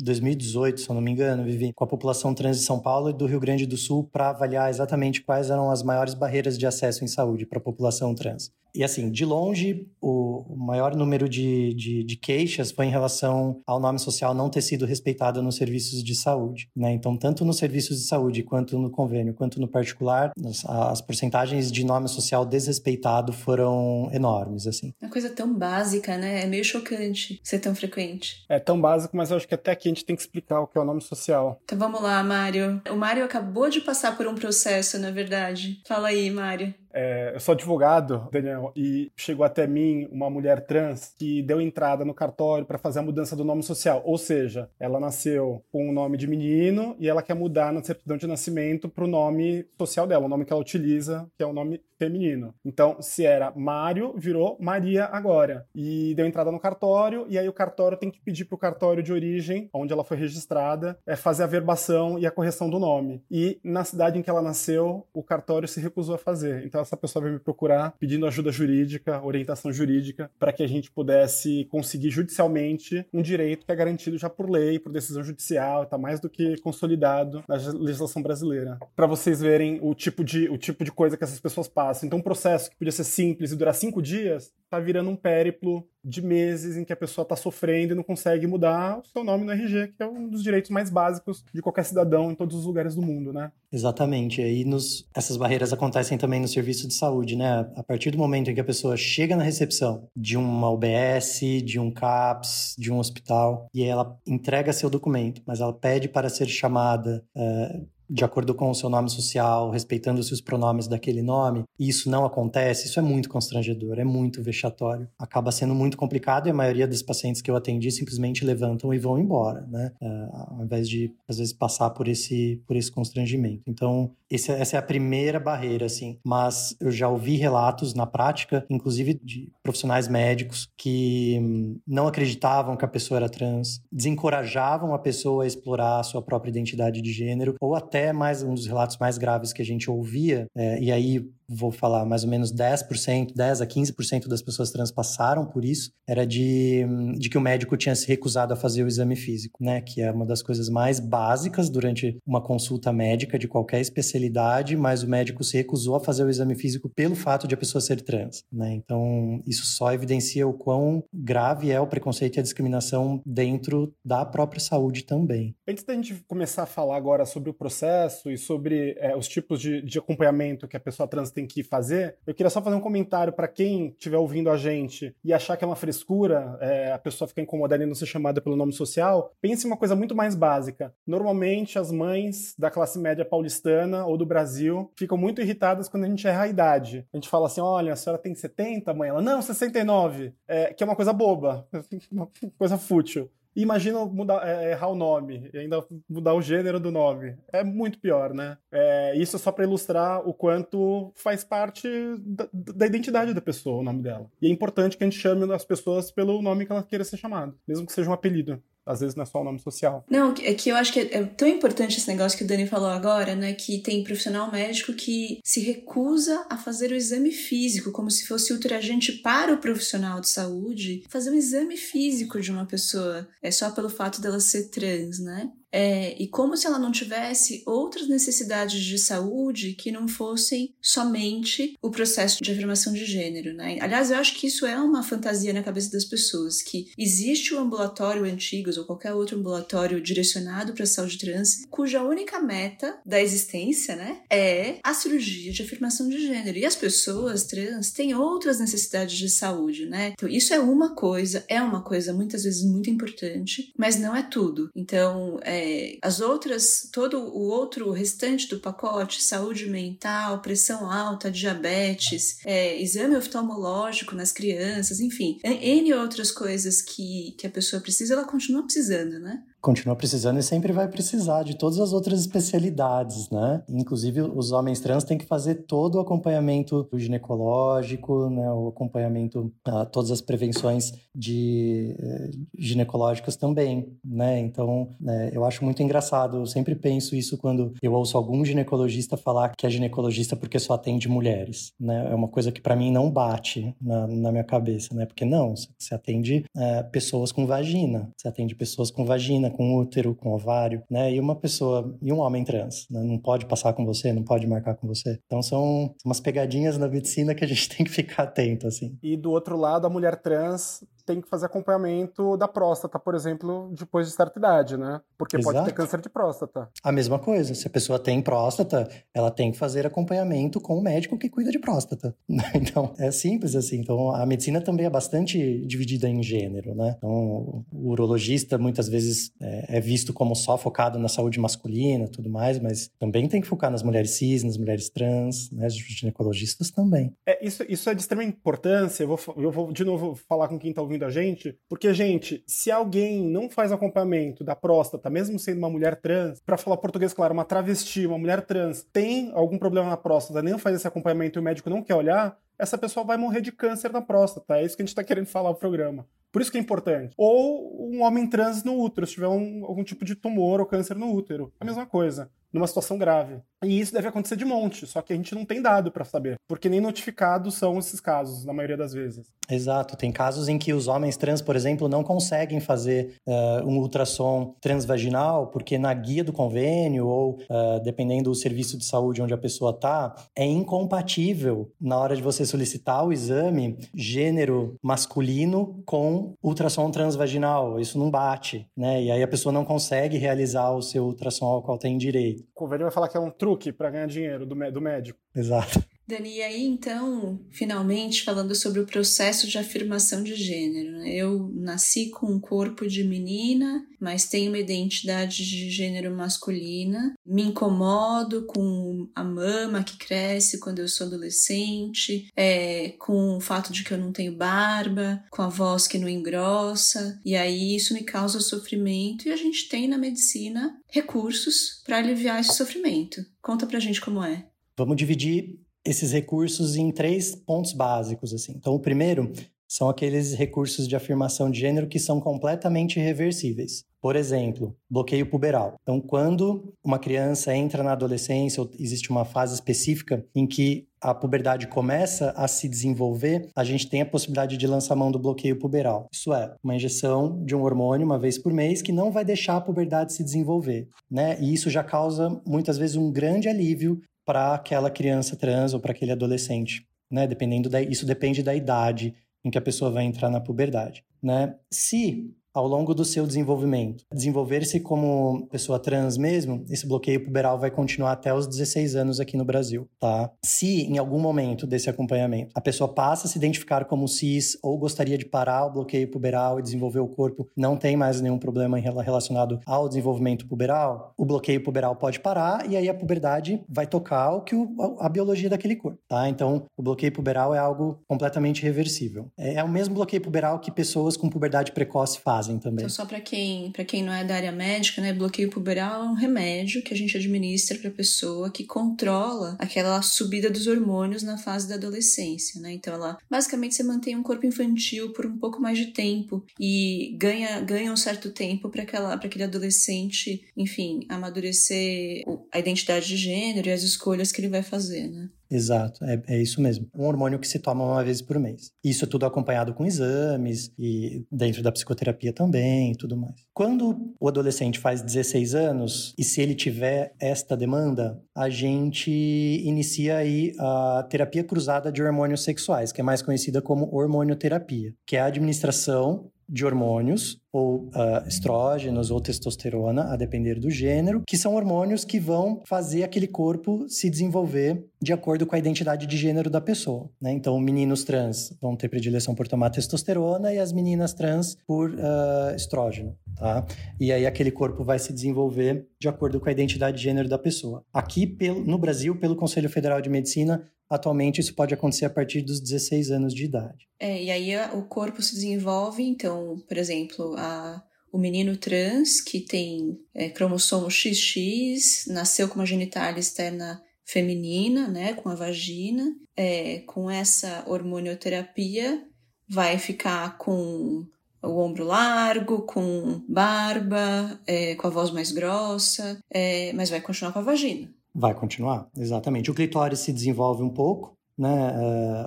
2018, se eu não me engano, vivi com a população trans de São Paulo e do Rio Grande do Sul para avaliar exatamente quais eram as maiores barreiras de acesso em saúde para a população trans. E assim, de longe, o maior número de, de, de, queixas foi em relação ao nome social não ter sido respeitado nos serviços de saúde. Né? Então, tanto nos serviços de saúde, quanto no convênio, quanto no particular, as, as porcentagens de nome social desrespeitado foram enormes. assim. Uma coisa tão básica, né? É meio chocante ser tão frequente. É tão básico, mas eu acho que até aqui a gente tem que explicar o que é o nome social. Então vamos lá, Mário. O Mário acabou de passar por um processo, na verdade. Fala aí, Mário. É, eu sou advogado, Daniel, e chegou até mim uma mulher trans que deu entrada no cartório para fazer a mudança do nome social. Ou seja, ela nasceu com o nome de menino e ela quer mudar na certidão de nascimento para o nome social dela, o nome que ela utiliza, que é o nome feminino. Então, se era Mário, virou Maria agora. E deu entrada no cartório, e aí o cartório tem que pedir para o cartório de origem, onde ela foi registrada, é fazer a verbação e a correção do nome. E na cidade em que ela nasceu, o cartório se recusou a fazer. Então, essa pessoa veio me procurar pedindo ajuda jurídica, orientação jurídica, para que a gente pudesse conseguir judicialmente um direito que é garantido já por lei, por decisão judicial, está mais do que consolidado na legislação brasileira. Para vocês verem o tipo de o tipo de coisa que essas pessoas passam. Então, um processo que podia ser simples e durar cinco dias, está virando um périplo de meses em que a pessoa está sofrendo e não consegue mudar o seu nome no RG, que é um dos direitos mais básicos de qualquer cidadão em todos os lugares do mundo, né? Exatamente. E nos, essas barreiras acontecem também no serviço de saúde, né? A partir do momento em que a pessoa chega na recepção de uma UBS, de um CAPS, de um hospital, e ela entrega seu documento, mas ela pede para ser chamada. Uh, de acordo com o seu nome social, respeitando-se os pronomes daquele nome, e isso não acontece, isso é muito constrangedor, é muito vexatório. Acaba sendo muito complicado e a maioria dos pacientes que eu atendi simplesmente levantam e vão embora, né? Uh, ao invés de, às vezes, passar por esse, por esse constrangimento. Então, esse, essa é a primeira barreira, assim. Mas eu já ouvi relatos na prática, inclusive de profissionais médicos, que hum, não acreditavam que a pessoa era trans, desencorajavam a pessoa a explorar a sua própria identidade de gênero, ou até até mais um dos relatos mais graves que a gente ouvia, é, e aí vou falar mais ou menos 10%, 10 a 15% das pessoas trans passaram por isso, era de, de que o médico tinha se recusado a fazer o exame físico, né? Que é uma das coisas mais básicas durante uma consulta médica de qualquer especialidade, mas o médico se recusou a fazer o exame físico pelo fato de a pessoa ser trans, né? Então, isso só evidencia o quão grave é o preconceito e a discriminação dentro da própria saúde também. Antes da gente começar a falar agora sobre o processo e sobre é, os tipos de, de acompanhamento que a pessoa trans tem que fazer, eu queria só fazer um comentário para quem estiver ouvindo a gente e achar que é uma frescura é, a pessoa ficar incomodada e não ser chamada pelo nome social. Pense em uma coisa muito mais básica. Normalmente, as mães da classe média paulistana ou do Brasil ficam muito irritadas quando a gente erra a idade. A gente fala assim: olha, a senhora tem 70, mãe? Ela, não, 69. É, que é uma coisa boba, uma coisa fútil imagina mudar, é, errar o nome e ainda mudar o gênero do nome. É muito pior, né? É, isso é só para ilustrar o quanto faz parte da, da, identidade da pessoa, o nome dela. E é importante que a gente chame as pessoas pelo nome que ela queira ser chamada, mesmo que seja um apelido às vezes não é só o nome social. Não, é que eu acho que é, é, tão importante esse negócio que o Dani falou agora, né? Que tem profissional médico que se recusa a fazer o exame físico, como se fosse ultragente para o profissional de saúde fazer um exame físico de uma pessoa, é só pelo fato dela ser trans, né? É, e como se ela não tivesse outras necessidades de saúde que não fossem somente o processo de afirmação de gênero, né? Aliás, eu acho que isso é uma fantasia na cabeça das pessoas, que existe o ambulatório Antigos ou qualquer outro ambulatório direcionado para a saúde trans, cuja única meta da existência, né, é a cirurgia de afirmação de gênero. E as pessoas trans têm outras necessidades de saúde, né? Então, isso é uma coisa, é uma coisa muitas vezes muito importante, mas não é tudo. Então, é, é, as outras, todo o outro restante do pacote, saúde mental, pressão alta, diabetes, é, exame oftalmológico nas crianças, enfim, N outras coisas que, que a pessoa precisa, ela continua precisando, né? Continua precisando e sempre vai precisar de todas as outras especialidades, né? Inclusive, os homens trans têm que fazer todo o acompanhamento ginecológico, né? O acompanhamento, uh, todas as prevenções de uh, ginecológicas também, né? Então, né, eu acho muito engraçado. Eu sempre penso isso quando eu ouço algum ginecologista falar que é ginecologista porque só atende mulheres, né? É uma coisa que para mim não bate na, na, minha cabeça, né? Porque não, você atende uh, pessoas com vagina, você atende pessoas com vagina com útero, com ovário, né? E uma pessoa, e um homem trans, né? não pode passar com você, não pode marcar com você. Então são umas pegadinhas na medicina que a gente tem que ficar atento, assim. E do outro lado, a mulher trans tem que fazer acompanhamento da próstata, por exemplo, depois de certa idade, né? Porque Exato. pode ter câncer de próstata. A mesma coisa. Se a pessoa tem próstata, ela tem que fazer acompanhamento com o médico que cuida de próstata. Então, é simples assim. Então, a medicina também é bastante dividida em gênero, né? Então, o urologista muitas vezes é, é visto como só focado na saúde masculina tudo mais, mas também tem que focar nas mulheres cis, nas mulheres trans, né? Os ginecologistas também. É, isso, isso é de extrema importância. Eu vou, eu vou de novo falar com quem está ouvindo a gente, porque, gente, se alguém não faz acompanhamento da próstata, mesmo sendo uma mulher trans, para falar português, claro, uma travesti, uma mulher trans, tem algum problema na próstata, nem faz esse acompanhamento e o médico não quer olhar, essa pessoa vai morrer de câncer na próstata. É isso que a gente está querendo falar no programa. Por isso que é importante. Ou um homem trans no útero, se tiver um, algum tipo de tumor ou câncer no útero. A mesma coisa, numa situação grave. E isso deve acontecer de monte, só que a gente não tem dado para saber, porque nem notificados são esses casos, na maioria das vezes. Exato, tem casos em que os homens trans, por exemplo, não conseguem fazer uh, um ultrassom transvaginal, porque na guia do convênio, ou uh, dependendo do serviço de saúde onde a pessoa está, é incompatível na hora de você solicitar o exame gênero masculino com ultrassom transvaginal. Isso não bate, né? E aí a pessoa não consegue realizar o seu ultrassom ao qual tem direito. O convênio vai falar que é um truque para ganhar dinheiro do, do médico. Exato. Dani, e aí então, finalmente falando sobre o processo de afirmação de gênero. Né? Eu nasci com um corpo de menina, mas tenho uma identidade de gênero masculina. Me incomodo com a mama que cresce quando eu sou adolescente, é, com o fato de que eu não tenho barba, com a voz que não engrossa, e aí isso me causa sofrimento e a gente tem na medicina recursos para aliviar esse sofrimento. Conta pra gente como é. Vamos dividir esses recursos em três pontos básicos. Assim. Então, o primeiro são aqueles recursos de afirmação de gênero que são completamente reversíveis. Por exemplo, bloqueio puberal. Então, quando uma criança entra na adolescência, ou existe uma fase específica em que a puberdade começa a se desenvolver, a gente tem a possibilidade de lançar mão do bloqueio puberal. Isso é, uma injeção de um hormônio uma vez por mês que não vai deixar a puberdade se desenvolver, né? E isso já causa muitas vezes um grande alívio para aquela criança trans ou para aquele adolescente, né? Dependendo da, isso depende da idade em que a pessoa vai entrar na puberdade, né? Se ao longo do seu desenvolvimento. Desenvolver-se como pessoa trans mesmo, esse bloqueio puberal vai continuar até os 16 anos aqui no Brasil, tá? Se em algum momento desse acompanhamento a pessoa passa a se identificar como cis ou gostaria de parar o bloqueio puberal e desenvolver o corpo, não tem mais nenhum problema relacionado ao desenvolvimento puberal, o bloqueio puberal pode parar e aí a puberdade vai tocar o que o, a biologia daquele corpo, tá? Então, o bloqueio puberal é algo completamente reversível. É, é o mesmo bloqueio puberal que pessoas com puberdade precoce fazem fazem também. Então, só para quem, quem não é da área médica, né, bloqueio puberal é um remédio que a gente administra para pessoa que controla aquela subida dos hormônios na fase da adolescência, né? Então, ela basicamente você mantém um corpo infantil por um pouco mais de tempo e ganha, ganha um certo tempo para aquele adolescente, enfim, amadurecer a identidade de gênero e as escolhas que ele vai fazer, né? Exato, é, é isso mesmo. Um hormônio que se toma uma vez por mês. Isso é tudo acompanhado com exames e dentro da psicoterapia também e tudo mais. Quando o adolescente faz 16 anos e se ele tiver esta demanda, a gente inicia aí a terapia cruzada de hormônios sexuais, que é mais conhecida como hormonioterapia, que é a administração de hormônios, ou uh, estrógenos ou testosterona, a depender do gênero, que são hormônios que vão fazer aquele corpo se desenvolver de acordo com a identidade de gênero da pessoa. Né? Então, meninos trans vão ter predileção por tomar testosterona e as meninas trans por uh, estrógeno. Tá? E aí aquele corpo vai se desenvolver de acordo com a identidade de gênero da pessoa. Aqui pelo, no Brasil, pelo Conselho Federal de Medicina, Atualmente, isso pode acontecer a partir dos 16 anos de idade. É, e aí o corpo se desenvolve, então, por exemplo, a, o menino trans que tem é, cromossomo XX, nasceu com uma genitália externa feminina, né, com a vagina, é, com essa hormonioterapia, vai ficar com o ombro largo, com barba, é, com a voz mais grossa, é, mas vai continuar com a vagina. Vai continuar, exatamente. O clitóris se desenvolve um pouco, né?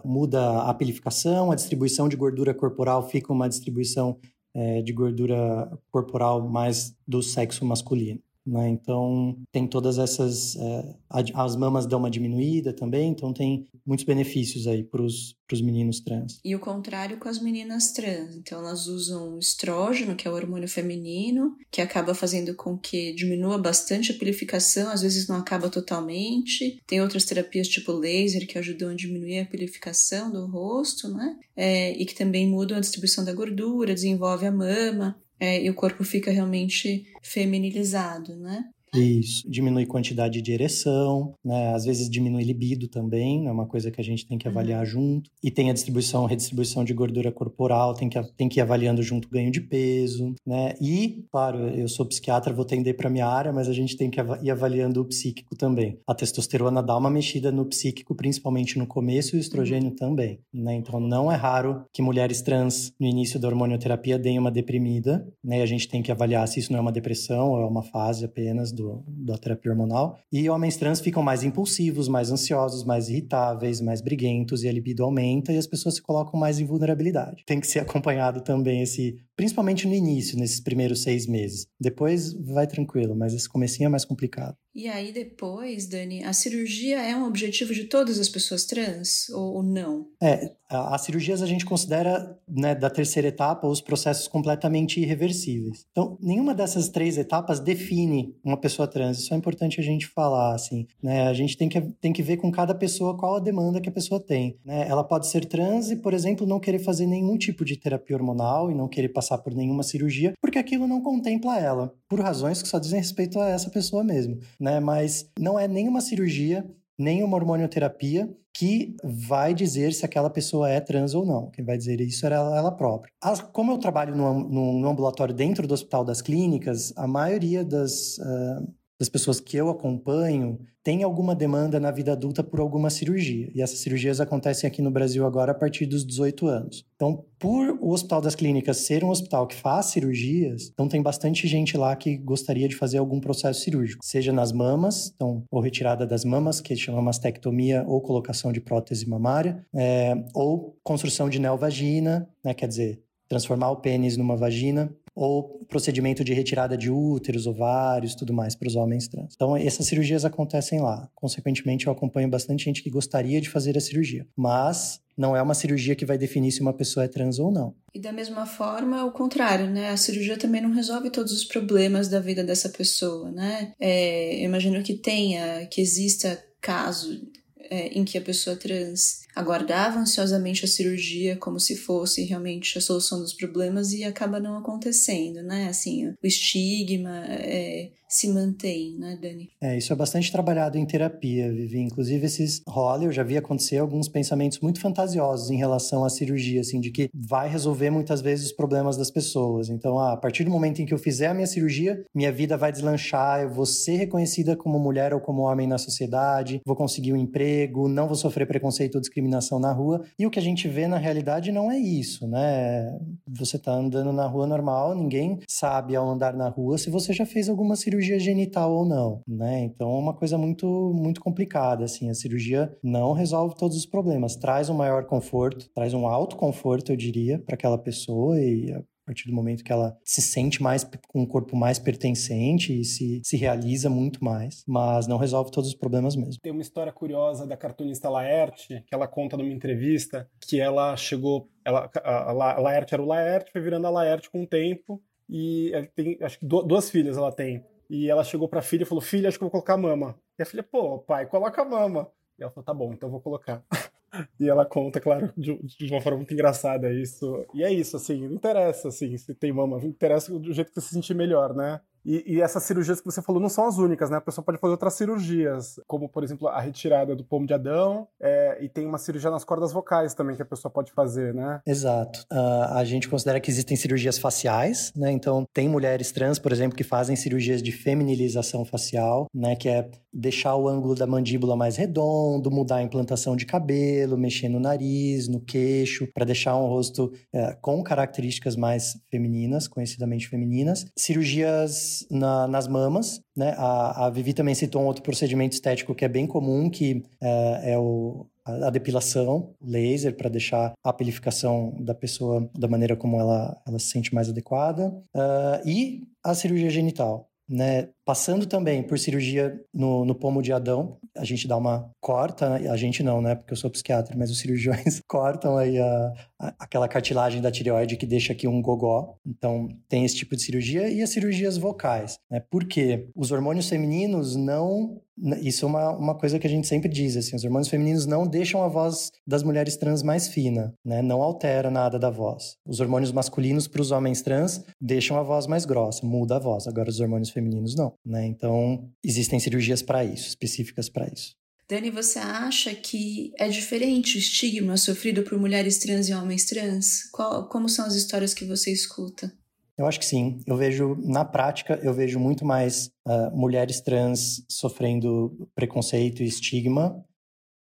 Uh, muda a pilificação, a distribuição de gordura corporal fica uma distribuição uh, de gordura corporal mais do sexo masculino. Né? Então, tem todas essas. É, as mamas dão uma diminuída também, então tem muitos benefícios aí para os meninos trans. E o contrário com as meninas trans. Então, elas usam estrógeno, que é o hormônio feminino, que acaba fazendo com que diminua bastante a pilificação, às vezes não acaba totalmente. Tem outras terapias tipo laser que ajudam a diminuir a pilificação do rosto, né? É, e que também mudam a distribuição da gordura, desenvolve a mama é, e o corpo fica realmente feminilizado, né? Isso, diminui quantidade de ereção, né? Às vezes diminui libido também, é uma coisa que a gente tem que uhum. avaliar uhum. junto. E tem a distribuição, redistribuição de gordura corporal, tem que, tem que ir avaliando junto o ganho de peso, né? E, claro, eu sou psiquiatra, vou tender para minha área, mas a gente tem que ir avaliando o psíquico também. A testosterona dá uma mexida no psíquico, principalmente no começo, e o estrogênio uhum. também, né? Então não é raro que mulheres trans, no início da hormonioterapia, deem uma deprimida, né? E a gente tem que avaliar se isso não é uma depressão ou é uma fase apenas do, da terapia hormonal. E homens trans ficam mais impulsivos, mais ansiosos, mais irritáveis, mais briguentos, e a libido aumenta e as pessoas se colocam mais em vulnerabilidade. Tem que ser acompanhado também esse principalmente no início, nesses primeiros seis meses. Depois vai tranquilo, mas esse comecinho é mais complicado. E aí depois, Dani, a cirurgia é um objetivo de todas as pessoas trans ou não? É, as cirurgias a gente considera, né, da terceira etapa, os processos completamente irreversíveis. Então, nenhuma dessas três etapas define uma pessoa trans. Isso é importante a gente falar, assim, né? A gente tem que, tem que ver com cada pessoa qual a demanda que a pessoa tem, né? Ela pode ser trans e, por exemplo, não querer fazer nenhum tipo de terapia hormonal e não querer passar por nenhuma cirurgia, porque aquilo não contempla ela, por razões que só dizem respeito a essa pessoa mesmo, né? Mas não é nenhuma cirurgia, nem uma hormonioterapia que vai dizer se aquela pessoa é trans ou não. Quem vai dizer isso é ela, ela própria. As, como eu trabalho no, no, no, ambulatório dentro do Hospital das Clínicas, a maioria das, uh, das pessoas que eu acompanho tem alguma demanda na vida adulta por alguma cirurgia. E essas cirurgias acontecem aqui no Brasil agora a partir dos 18 anos. Então, por o Hospital das Clínicas ser um hospital que faz cirurgias, então tem bastante gente lá que gostaria de fazer algum processo cirúrgico, seja nas mamas, então, ou retirada das mamas, que chama mastectomia, ou colocação de prótese mamária, é, ou construção de neovagina, né, quer dizer, transformar o pênis numa vagina, ou procedimento de retirada de úteros, ovários, tudo mais para os homens trans. Então, essas cirurgias acontecem lá. Consequentemente, eu acompanho bastante gente que gostaria de fazer a cirurgia, mas não é uma cirurgia que vai definir se uma pessoa é trans ou não. E da mesma forma, o contrário, né? A cirurgia também não resolve todos os problemas da vida dessa pessoa, né? É, eu imagino que tenha, que exista caso é, em que a pessoa trans aguardava ansiosamente a cirurgia como se fosse realmente a solução dos problemas e acaba não acontecendo, né? Assim, o estigma é, se mantém, né, Dani? É, isso é bastante trabalhado em terapia, Vivi. Inclusive, esses rola, eu já vi acontecer alguns pensamentos muito fantasiosos em relação à cirurgia, assim, de que vai resolver muitas vezes os problemas das pessoas. Então, ah, a partir do momento em que eu fizer a minha cirurgia, minha vida vai deslanchar, eu vou ser reconhecida como mulher ou como homem na sociedade, vou conseguir um emprego, não vou sofrer preconceito ou discriminação discriminação na rua. E o que a gente vê na realidade não é isso, né? Você tá andando na rua normal, ninguém sabe ao andar na rua se você já fez alguma cirurgia genital ou não, né? Então é uma coisa muito muito complicada, assim. A cirurgia não resolve todos os problemas, traz um maior conforto, traz um alto conforto, eu diria, para aquela pessoa e partir do momento que ela se sente mais com um corpo mais pertencente e se, se realiza muito mais, mas não resolve todos os problemas mesmo. Tem uma história curiosa da cartunista Laerte, que ela conta numa entrevista que ela chegou, ela, a, Laerte era o Laerte, foi virando a Laerte com o tempo e tem, acho que duas filhas ela tem. E ela chegou pra filha e falou: Filha, acho que eu vou colocar mama. E a filha, pô, pai, coloca mama. E ela falou: Tá bom, então eu vou colocar. E ela conta, claro, de, de, uma forma muito engraçada isso. E é isso, assim, não interessa, assim, se tem mama, interessa do jeito que você se sentir melhor, né? E, e, essas cirurgias que você falou não são as únicas, né? A pessoa pode fazer outras cirurgias, como, por exemplo, a retirada do pomo de Adão, é, e tem uma cirurgia nas cordas vocais também que a pessoa pode fazer, né? Exato. Uh, a gente considera que existem cirurgias faciais, né? Então, tem mulheres trans, por exemplo, que fazem cirurgias de feminilização facial, né? Que é deixar o ângulo da mandíbula mais redondo, mudar a implantação de cabelo, mexer no nariz, no queixo, para deixar um rosto uh, com características mais femininas, conhecidamente femininas. Cirurgias na, nas mamas, né? A, a Vivi também citou um outro procedimento estético que é bem comum, que é, é o, a, a depilação, laser, para deixar a pelificação da pessoa da maneira como ela, ela se sente mais adequada. Uh, e a cirurgia genital, né? Passando também por cirurgia no, no pomo de Adão, a gente dá uma corta, a gente não, né? Porque eu sou psiquiatra, mas os cirurgiões cortam aí a, aquela cartilagem da tireoide que deixa aqui um gogó. Então, tem esse tipo de cirurgia e as cirurgias vocais, né? Porque os hormônios femininos não isso é uma, uma coisa que a gente sempre diz, assim, os hormônios femininos não deixam a voz das mulheres trans mais fina, né? Não altera nada da voz. Os hormônios masculinos para os homens trans deixam a voz mais grossa, muda a voz. Agora os hormônios femininos não. Né? Então, existem cirurgias para isso, específicas para isso. Dani, você acha que é diferente o estigma sofrido por mulheres trans e homens trans? Qual, como são as histórias que você escuta? Eu acho que sim. Eu vejo, na prática, eu vejo muito mais uh, mulheres trans sofrendo preconceito e estigma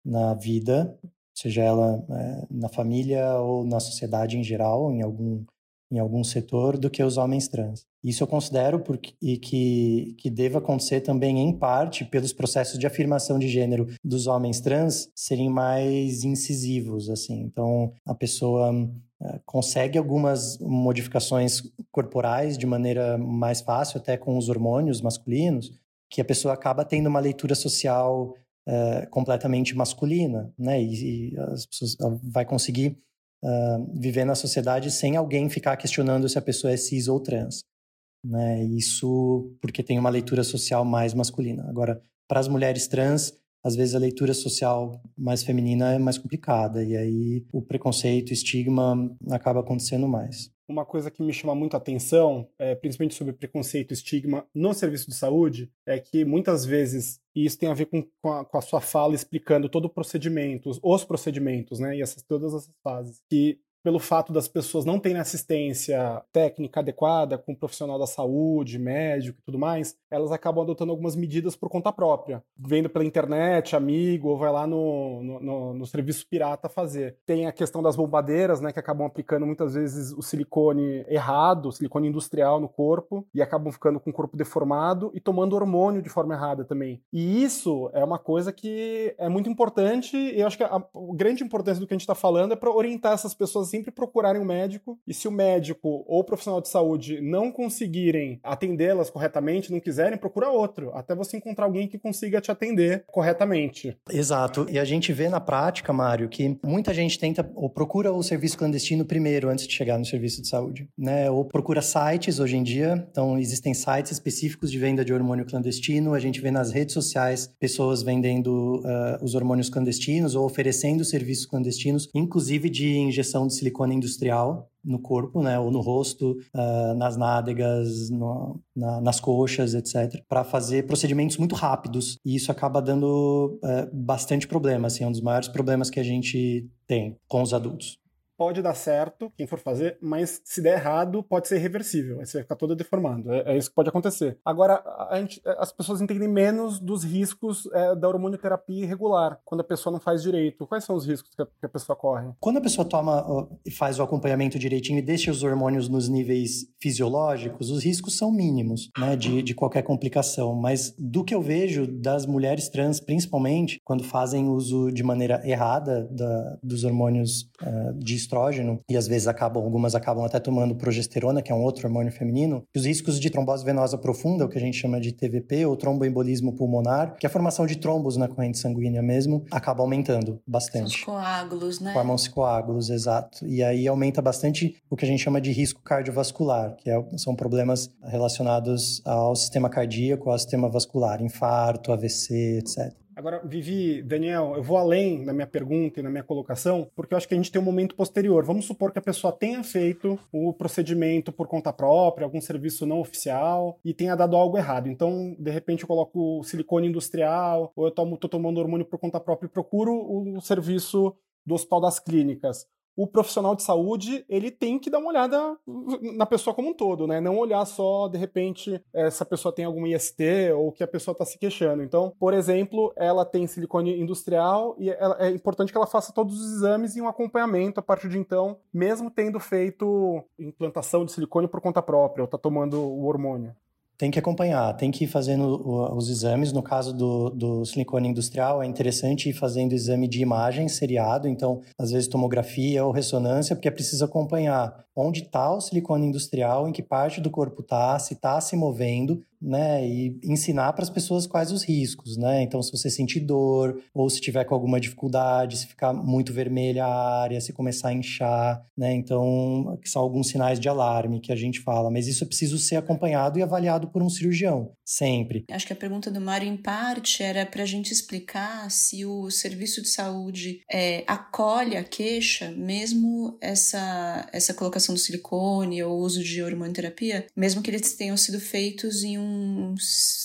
na vida, seja ela uh, na família ou na sociedade em geral, em algum em algum setor do que os homens trans. Isso eu considero porque, e que, que deva acontecer também, em parte, pelos processos de afirmação de gênero dos homens trans serem mais incisivos, assim. Então, a pessoa uh, consegue algumas modificações corporais de maneira mais fácil, até com os hormônios masculinos, que a pessoa acaba tendo uma leitura social uh, completamente masculina, né? E, e as pessoas vai conseguir uh, viver na sociedade sem alguém ficar questionando se a pessoa é cis ou trans. Né? Isso porque tem uma leitura social mais masculina. Agora, para as mulheres trans, às vezes a leitura social mais feminina é mais complicada e aí o preconceito, o estigma acaba acontecendo mais. Uma coisa que me chama muito a atenção, é, principalmente sobre preconceito e estigma no serviço de saúde, é que muitas vezes, e isso tem a ver com, com, a, com a sua fala explicando todo o procedimento, os procedimentos, né, e essas, todas essas fases, que pelo fato das pessoas não terem assistência técnica adequada com o profissional da saúde, médico e tudo mais, elas acabam adotando algumas medidas por conta própria, vendo pela internet, amigo, ou vai lá no, no, no, no serviço pirata fazer. Tem a questão das bombadeiras, né, que acabam aplicando muitas vezes o silicone errado, o silicone industrial no corpo, e acabam ficando com o corpo deformado e tomando hormônio de forma errada também. E isso é uma coisa que é muito importante, e eu acho que a grande importância do que a gente está falando é para orientar essas pessoas sempre procurarem um médico, e se o médico ou o profissional de saúde não conseguirem atendê-las corretamente, não quiserem, procura outro, até você encontrar alguém que consiga te atender corretamente. Exato. E a gente vê na prática, Mário, que muita gente tenta ou procura o serviço clandestino primeiro antes de chegar no serviço de saúde, né? Ou procura sites hoje em dia. Então existem sites específicos de venda de hormônio clandestino. A gente vê nas redes sociais pessoas vendendo uh, os hormônios clandestinos ou oferecendo serviços clandestinos, inclusive de injeção de silicone industrial no corpo, né, ou no rosto, uh, nas nádegas, no, na, nas coxas, etc, para fazer procedimentos muito rápidos. E isso acaba dando uh, bastante problema, assim, é um dos maiores problemas que a gente tem com os adultos pode dar certo, quem for fazer, mas se der errado, pode ser irreversível. Aí você vai ficar toda deformando. É, é isso que pode acontecer. Agora, gente, é, as pessoas entendem menos dos riscos é, da hormonioterapia irregular, quando a pessoa não faz direito. Quais são os riscos que a, que a pessoa corre? Quando a pessoa toma e faz o acompanhamento direitinho e deixa os hormônios nos níveis fisiológicos, os riscos são mínimos, né, de, de qualquer complicação. Mas do que eu vejo das mulheres trans, principalmente, quando fazem uso de maneira errada da, dos hormônios uh, de estrógeno, e às vezes acabam, algumas acabam até tomando progesterona, que é um outro hormônio feminino, os riscos de trombose venosa profunda, o que a gente chama de TVP, ou tromboembolismo pulmonar, que é a formação de trombos na corrente sanguínea mesmo, acaba aumentando bastante. Os coágulos, né? Formam-se coágulos, exato. E aí aumenta bastante o que a gente chama de risco cardiovascular, que é, são problemas relacionados ao sistema cardíaco, ao sistema vascular, infarto, AVC, etc. Agora, Vivi, Daniel, eu vou além na minha pergunta e na minha colocação, porque eu acho que a gente tem um momento posterior. Vamos supor que a pessoa tenha feito o procedimento por conta própria, algum serviço não oficial, e tenha dado algo errado. Então, de repente, eu coloco silicone industrial, ou eu tô tomando hormônio por conta própria e procuro o serviço do Hospital das Clínicas o profissional de saúde ele tem que dar uma olhada na pessoa como um todo, né? Não olhar só de repente eh, se a pessoa tem algum IST ou que a pessoa está se queixando. Então, por exemplo, ela tem silicone industrial e é importante que ela faça todos os exames e um acompanhamento a partir de então, mesmo tendo feito implantação de silicone por conta própria ou está tomando o hormônio. Tem que acompanhar, tem que ir fazendo os exames. No caso do, do silicone industrial, é interessante ir fazendo exame de imagem seriado, então, às vezes, tomografia ou ressonância, porque é preciso acompanhar onde está o silicone industrial, em que parte do corpo está, se está se movendo, né? E ensinar para as pessoas quais os riscos, né? Então, se você sentir dor, ou se tiver com alguma dificuldade, se ficar muito vermelha a área, se começar a inchar, né? Então, são alguns sinais de alarme que a gente fala, mas isso é preciso ser acompanhado e avaliado por um cirurgião, sempre. Acho que a pergunta do Mário, em parte, era para a gente explicar se o serviço de saúde é, acolhe a queixa, mesmo essa, essa colocação do silicone ou uso de hormonoterapia, mesmo que eles tenham sido feitos em um,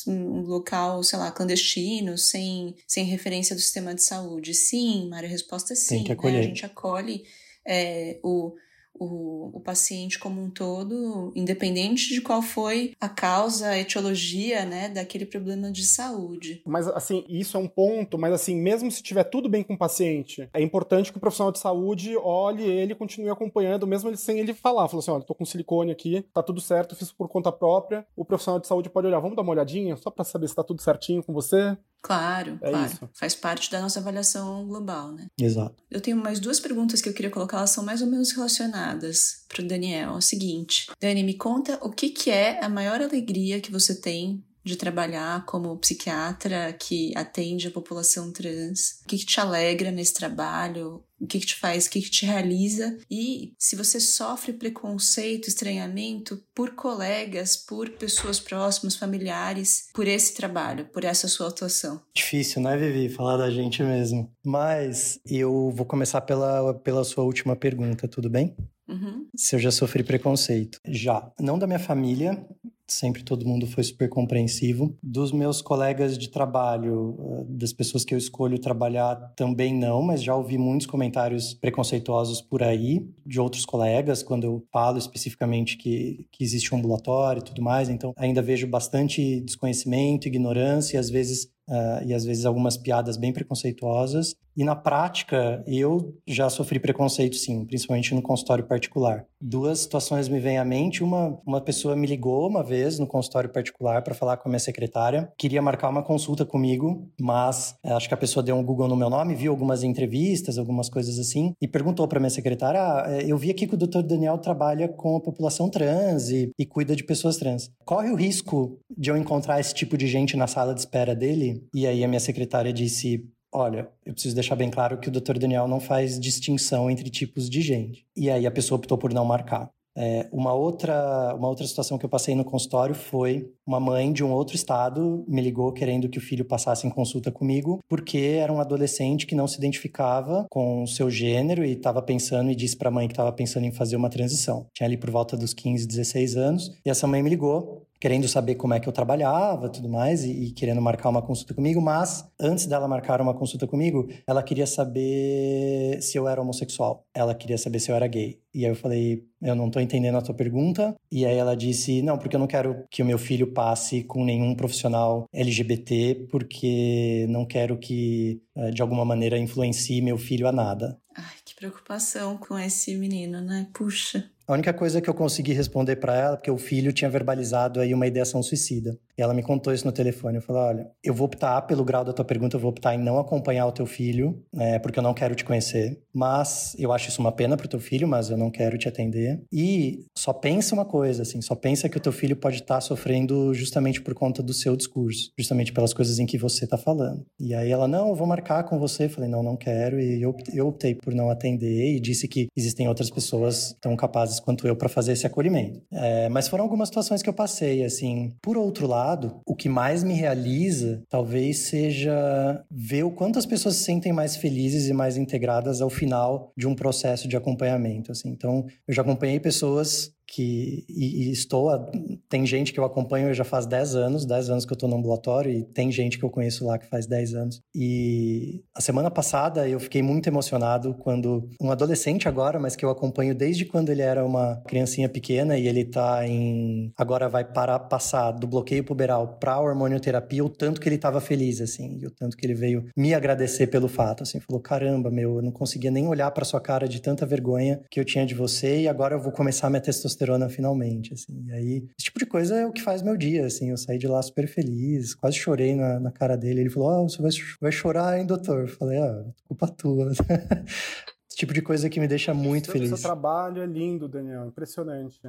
um local, sei lá, clandestino, sem, sem referência do sistema de saúde. Sim, Mário, a resposta é sim. Tem que acolher. Né? A gente acolhe é, o o, o paciente como um todo, independente de qual foi a causa, a etiologia, né, daquele problema de saúde. Mas, assim, isso é um ponto, mas, assim, mesmo se tiver tudo bem com o paciente, é importante que o profissional de saúde olhe ele e continue acompanhando, mesmo ele, sem ele falar. Falou assim: olha, tô com silicone aqui, tá tudo certo, fiz por conta própria. O profissional de saúde pode olhar, vamos dar uma olhadinha, só para saber se tá tudo certinho com você. Claro, é claro. Isso. Faz parte da nossa avaliação global, né? Exato. Eu tenho mais duas perguntas que eu queria colocar, elas são mais ou menos relacionadas para o Daniel. É o seguinte, Dani, me conta o que, que é a maior alegria que você tem de trabalhar como psiquiatra que atende a população trans? O que, que te alegra nesse trabalho? O que, que te faz? O que, que te realiza? E se você sofre preconceito, estranhamento por colegas, por pessoas próximas, familiares, por esse trabalho, por essa sua atuação? Difícil, né, Vivi? Falar da gente mesmo. Mas eu vou começar pela, pela sua última pergunta, tudo bem? Uhum. Se eu já sofri preconceito. Já. Não da minha família, sempre todo mundo foi super compreensivo. Dos meus colegas de trabalho, eh, das pessoas que eu escolho trabalhar, também não, mas já ouvi muitos comentários preconceituosos por aí, de outros colegas, quando eu falo especificamente que, que existe um ambulatório e tudo mais. Então, ainda vejo bastante desconhecimento, ignorância e às vezes Uh, e às vezes algumas piadas bem preconceituosas. E na prática, eu já sofri preconceito, sim, principalmente no consultório particular. Duas situações me vêm à mente. Uma, uma pessoa me ligou uma vez no consultório particular para falar com a minha secretária, queria marcar uma consulta comigo, mas eh, acho que a pessoa deu um Google no meu nome, viu algumas entrevistas, algumas coisas assim, e perguntou para minha secretária: ah, eh, eu vi aqui que o Dr. Daniel trabalha com a população trans e, e cuida de pessoas trans. Corre o risco de eu encontrar esse tipo de gente na sala de espera dele? E aí a minha secretária disse: Olha, eu preciso deixar bem claro que o Dr. Daniel não faz distinção entre tipos de gente. E aí a pessoa optou por não marcar. É, uma, outra, uma outra situação que eu passei no consultório foi uma mãe de um outro estado me ligou querendo que o filho passasse em consulta comigo, porque era um adolescente que não se identificava com o seu gênero e estava pensando e disse para a mãe que estava pensando em fazer uma transição. Tinha ali por volta dos 15, 16 anos, e essa mãe me ligou querendo saber como é que eu trabalhava, tudo mais, e, e, querendo marcar uma consulta comigo, mas antes dela marcar uma consulta comigo, ela queria saber se eu era homossexual. Ela queria saber se eu era gay. E aí eu falei, eu não tô entendendo a tua pergunta. E aí ela disse, não, porque eu não quero que o meu filho passe com nenhum profissional LGBT, porque não quero que, eh, de alguma maneira, influencie meu filho a nada. Ai, que preocupação com esse menino, né? Puxa. A única coisa que eu consegui responder para ela, porque o filho tinha verbalizado aí uma ideação suicida. E ela me contou isso no telefone. Eu falei: olha, eu vou optar, pelo grau da tua pergunta, eu vou optar em não acompanhar o teu filho, né, porque eu não quero te conhecer. Mas eu acho isso uma pena pro teu filho, mas eu não quero te atender. E só pensa uma coisa, assim, só pensa que o teu filho pode estar tá sofrendo justamente por conta do seu discurso, justamente pelas coisas em que você tá falando. E aí ela: não, eu vou marcar com você. Eu falei: não, não quero. E eu, optei por não atender e disse que existem outras pessoas tão capazes quanto eu para fazer esse acolhimento. É, mas foram algumas situações que eu passei, assim. Por outro lado, lado, o que mais me realiza talvez seja ver o quanto as pessoas se sentem mais felizes e mais integradas ao final de um processo de acompanhamento. Assim. Então, eu já acompanhei pessoas que e, e, estou a, tem gente que eu acompanho já faz 10 anos, 10 anos que eu estou no ambulatório e tem gente que eu conheço lá que faz 10 anos. E a semana passada eu fiquei muito emocionado quando um adolescente agora, mas que eu acompanho desde quando ele era uma criancinha pequena e ele está em agora vai para passar do bloqueio puberal para hormonioterapia, o tanto que ele estava feliz assim, e o tanto que ele veio me agradecer pelo fato, assim, falou: "Caramba, meu, eu não conseguia nem olhar para sua cara de tanta vergonha que eu tinha de você e agora eu vou começar minha testosterona testosterona finalmente, assim. E aí, esse tipo de coisa é o que faz meu dia, assim. Eu saí de lá super feliz, quase chorei na, na cara dele. Ele falou, oh, você vai, vai chorar, hein, doutor? Eu falei, ah, culpa tua. esse tipo de coisa que me deixa muito feliz. Seu trabalho é lindo, Daniel, impressionante.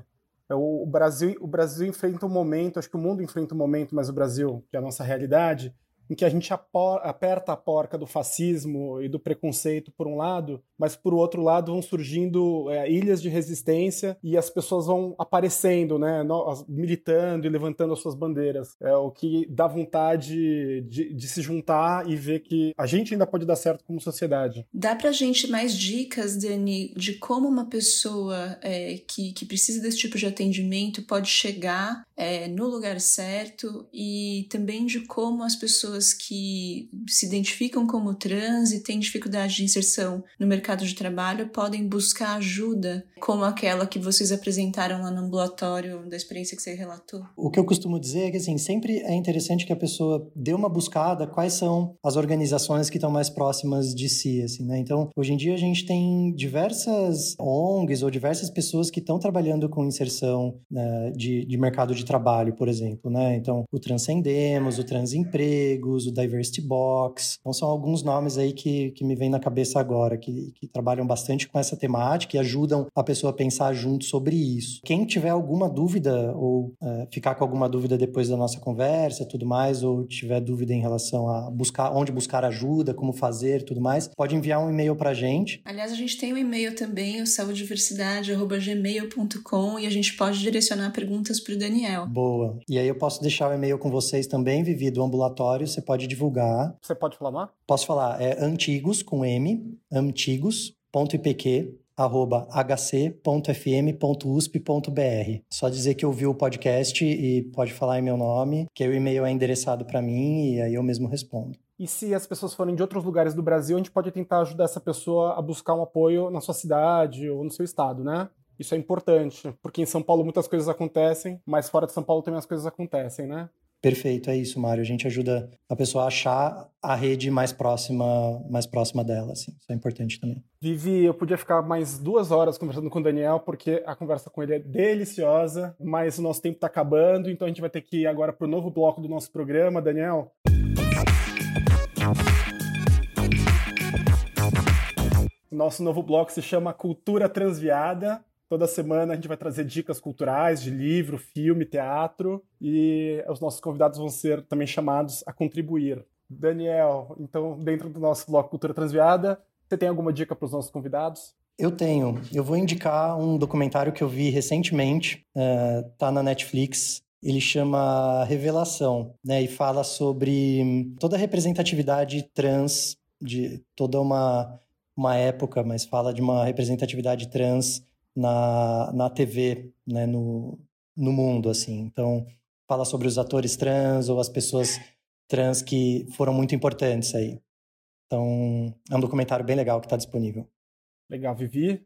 É, o, Brasil, o Brasil enfrenta um momento, acho que o mundo enfrenta um momento, mas o Brasil, que é a nossa realidade, em que a gente aperta a porca do fascismo e do preconceito por um lado, mas por outro lado vão surgindo é, ilhas de resistência e as pessoas vão aparecendo, né, militando e levantando as suas bandeiras. É o que dá vontade de, de se juntar e ver que a gente ainda pode dar certo como sociedade. Dá pra gente mais dicas, Dani, de como uma pessoa é, que, que precisa desse tipo de atendimento pode chegar é, no lugar certo e também de como as pessoas pessoas que se identificam como trans e têm dificuldade de inserção no mercado de trabalho podem buscar ajuda, como aquela que vocês apresentaram lá no ambulatório da experiência que você relatou? O que eu costumo dizer é que assim, sempre é interessante que a pessoa dê uma buscada quais são as organizações que estão mais próximas de si, assim, né? Então, hoje em dia a gente tem diversas ONGs ou diversas pessoas que estão trabalhando com inserção né, de, de mercado de trabalho, por exemplo, né? Então, o Transcendemos, o Transempregos, o Diversity Box. Então, são alguns nomes aí que, que me vêm na cabeça agora, que, que trabalham bastante com essa temática e ajudam a pessoa a pensar junto sobre isso. Quem tiver alguma dúvida ou é, ficar com alguma dúvida depois da nossa conversa, tudo mais, ou tiver dúvida em relação a buscar onde buscar ajuda, como fazer, tudo mais, pode enviar um e-mail para a gente. Aliás, a gente tem um e-mail também, o saudiversidade@gmail.com e a gente pode direcionar perguntas para o Daniel. Boa. E aí eu posso deixar o e-mail com vocês também, Vivi, do ambulatório, você pode divulgar. Você pode falar? Posso falar, é antigos com M, antigos.ipq arroba hc.fm.usp.br. Só dizer que ouviu o podcast e pode falar em meu nome, que o e-mail é endereçado para mim e aí eu mesmo respondo. E se as pessoas forem de outros lugares do Brasil, a gente pode tentar ajudar essa pessoa a buscar um apoio na sua cidade ou no seu estado, né? Isso é importante, porque em São Paulo muitas coisas acontecem, mas fora de São Paulo também as coisas acontecem, né? Perfeito, é isso, Mário. A gente ajuda a pessoa a achar a rede mais próxima, mais próxima dela, assim. Isso é importante também. Vivi, eu podia ficar mais duas horas conversando com o Daniel, porque a conversa com ele é deliciosa, mas o nosso tempo está acabando, então a gente vai ter que ir agora para o novo bloco do nosso programa, Daniel. Nosso novo bloco se chama Cultura Transviada. Toda semana a gente vai trazer dicas culturais de livro, filme, teatro e os nossos convidados vão ser também chamados a contribuir. Daniel, então, dentro do nosso bloco Cultura Transviada, você tem alguma dica para os nossos convidados? Eu tenho. Eu vou indicar um documentário que eu vi recentemente, uh, tá na Netflix. Ele chama Revelação, né? E fala sobre toda a representatividade trans de toda uma, uma época, mas fala de uma representatividade trans na, na TV, né, no, no mundo, assim. Então, fala sobre os atores trans ou as pessoas trans que foram muito importantes aí. Então, é um documentário bem legal que está disponível. Legal, Vivi?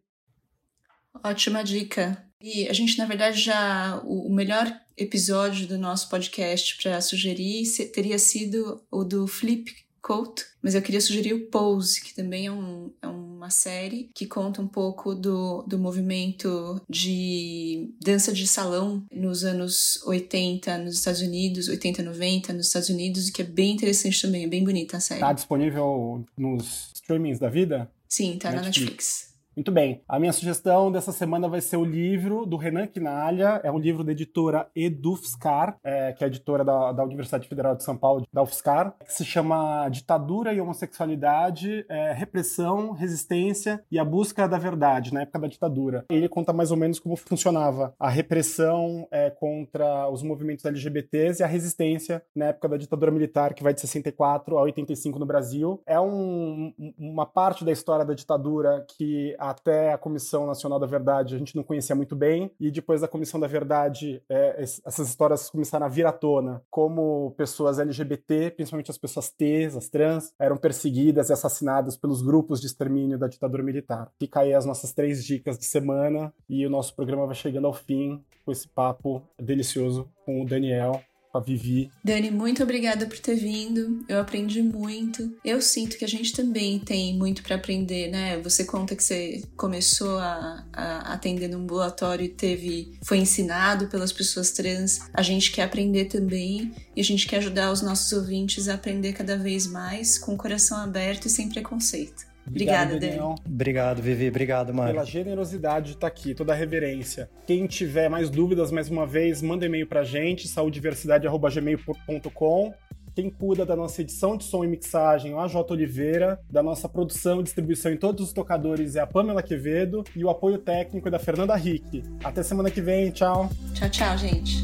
Ótima dica. E a gente, na verdade, já. O melhor episódio do nosso podcast para sugerir teria sido o do Flip Coat, mas eu queria sugerir o Pose, que também é, um, é uma série que conta um pouco do, do movimento de dança de salão nos anos 80 nos Estados Unidos, 80, 90 nos Estados Unidos, e que é bem interessante também, é bem bonita a série. Tá disponível nos streamings da vida? Sim, tá Netflix. na Netflix. Muito bem. A minha sugestão dessa semana vai ser o livro do Renan Quinalha. É um livro da editora EduFSCar, é, que é editora da, da Universidade Federal de São Paulo, da UFSCar, que se chama Ditadura e Homossexualidade, é, Repressão, Resistência e a Busca da Verdade, na época da ditadura. Ele conta mais ou menos como funcionava a repressão é, contra os movimentos LGBTs e a resistência na época da ditadura militar, que vai de 64 a 85 no Brasil. É um, uma parte da história da ditadura que até a Comissão Nacional da Verdade a gente não conhecia muito bem, e depois da Comissão da Verdade é, essas histórias começaram a vir à tona, como pessoas LGBT, principalmente as pessoas T, as trans, eram perseguidas e assassinadas pelos grupos de extermínio da ditadura militar. Fica aí as nossas três dicas de semana, e o nosso programa vai chegando ao fim com esse papo delicioso com o Daniel, a Vivi. Dani, muito obrigada por ter vindo. Eu aprendi muito. Eu sinto que a gente também tem muito para aprender, né? Você conta que você começou a, a atender no ambulatório e teve, foi ensinado pelas pessoas trans. A gente quer aprender também e a gente quer ajudar os nossos ouvintes a aprender cada vez mais com o coração aberto e sem preconceito. Obrigada, Daniel. Obrigado, Vivi. Obrigado, Mário. Pela generosidade de estar aqui, toda a reverência. Quem tiver mais dúvidas, mais uma vez, manda e-mail pra gente, saudiversidade.gmail.com. Quem cuida da nossa edição de som e mixagem é o AJ Oliveira, da nossa produção e distribuição em todos os tocadores é a Pamela Quevedo e o apoio técnico é da Fernanda Rick. Até semana que vem, tchau. Tchau, tchau, gente.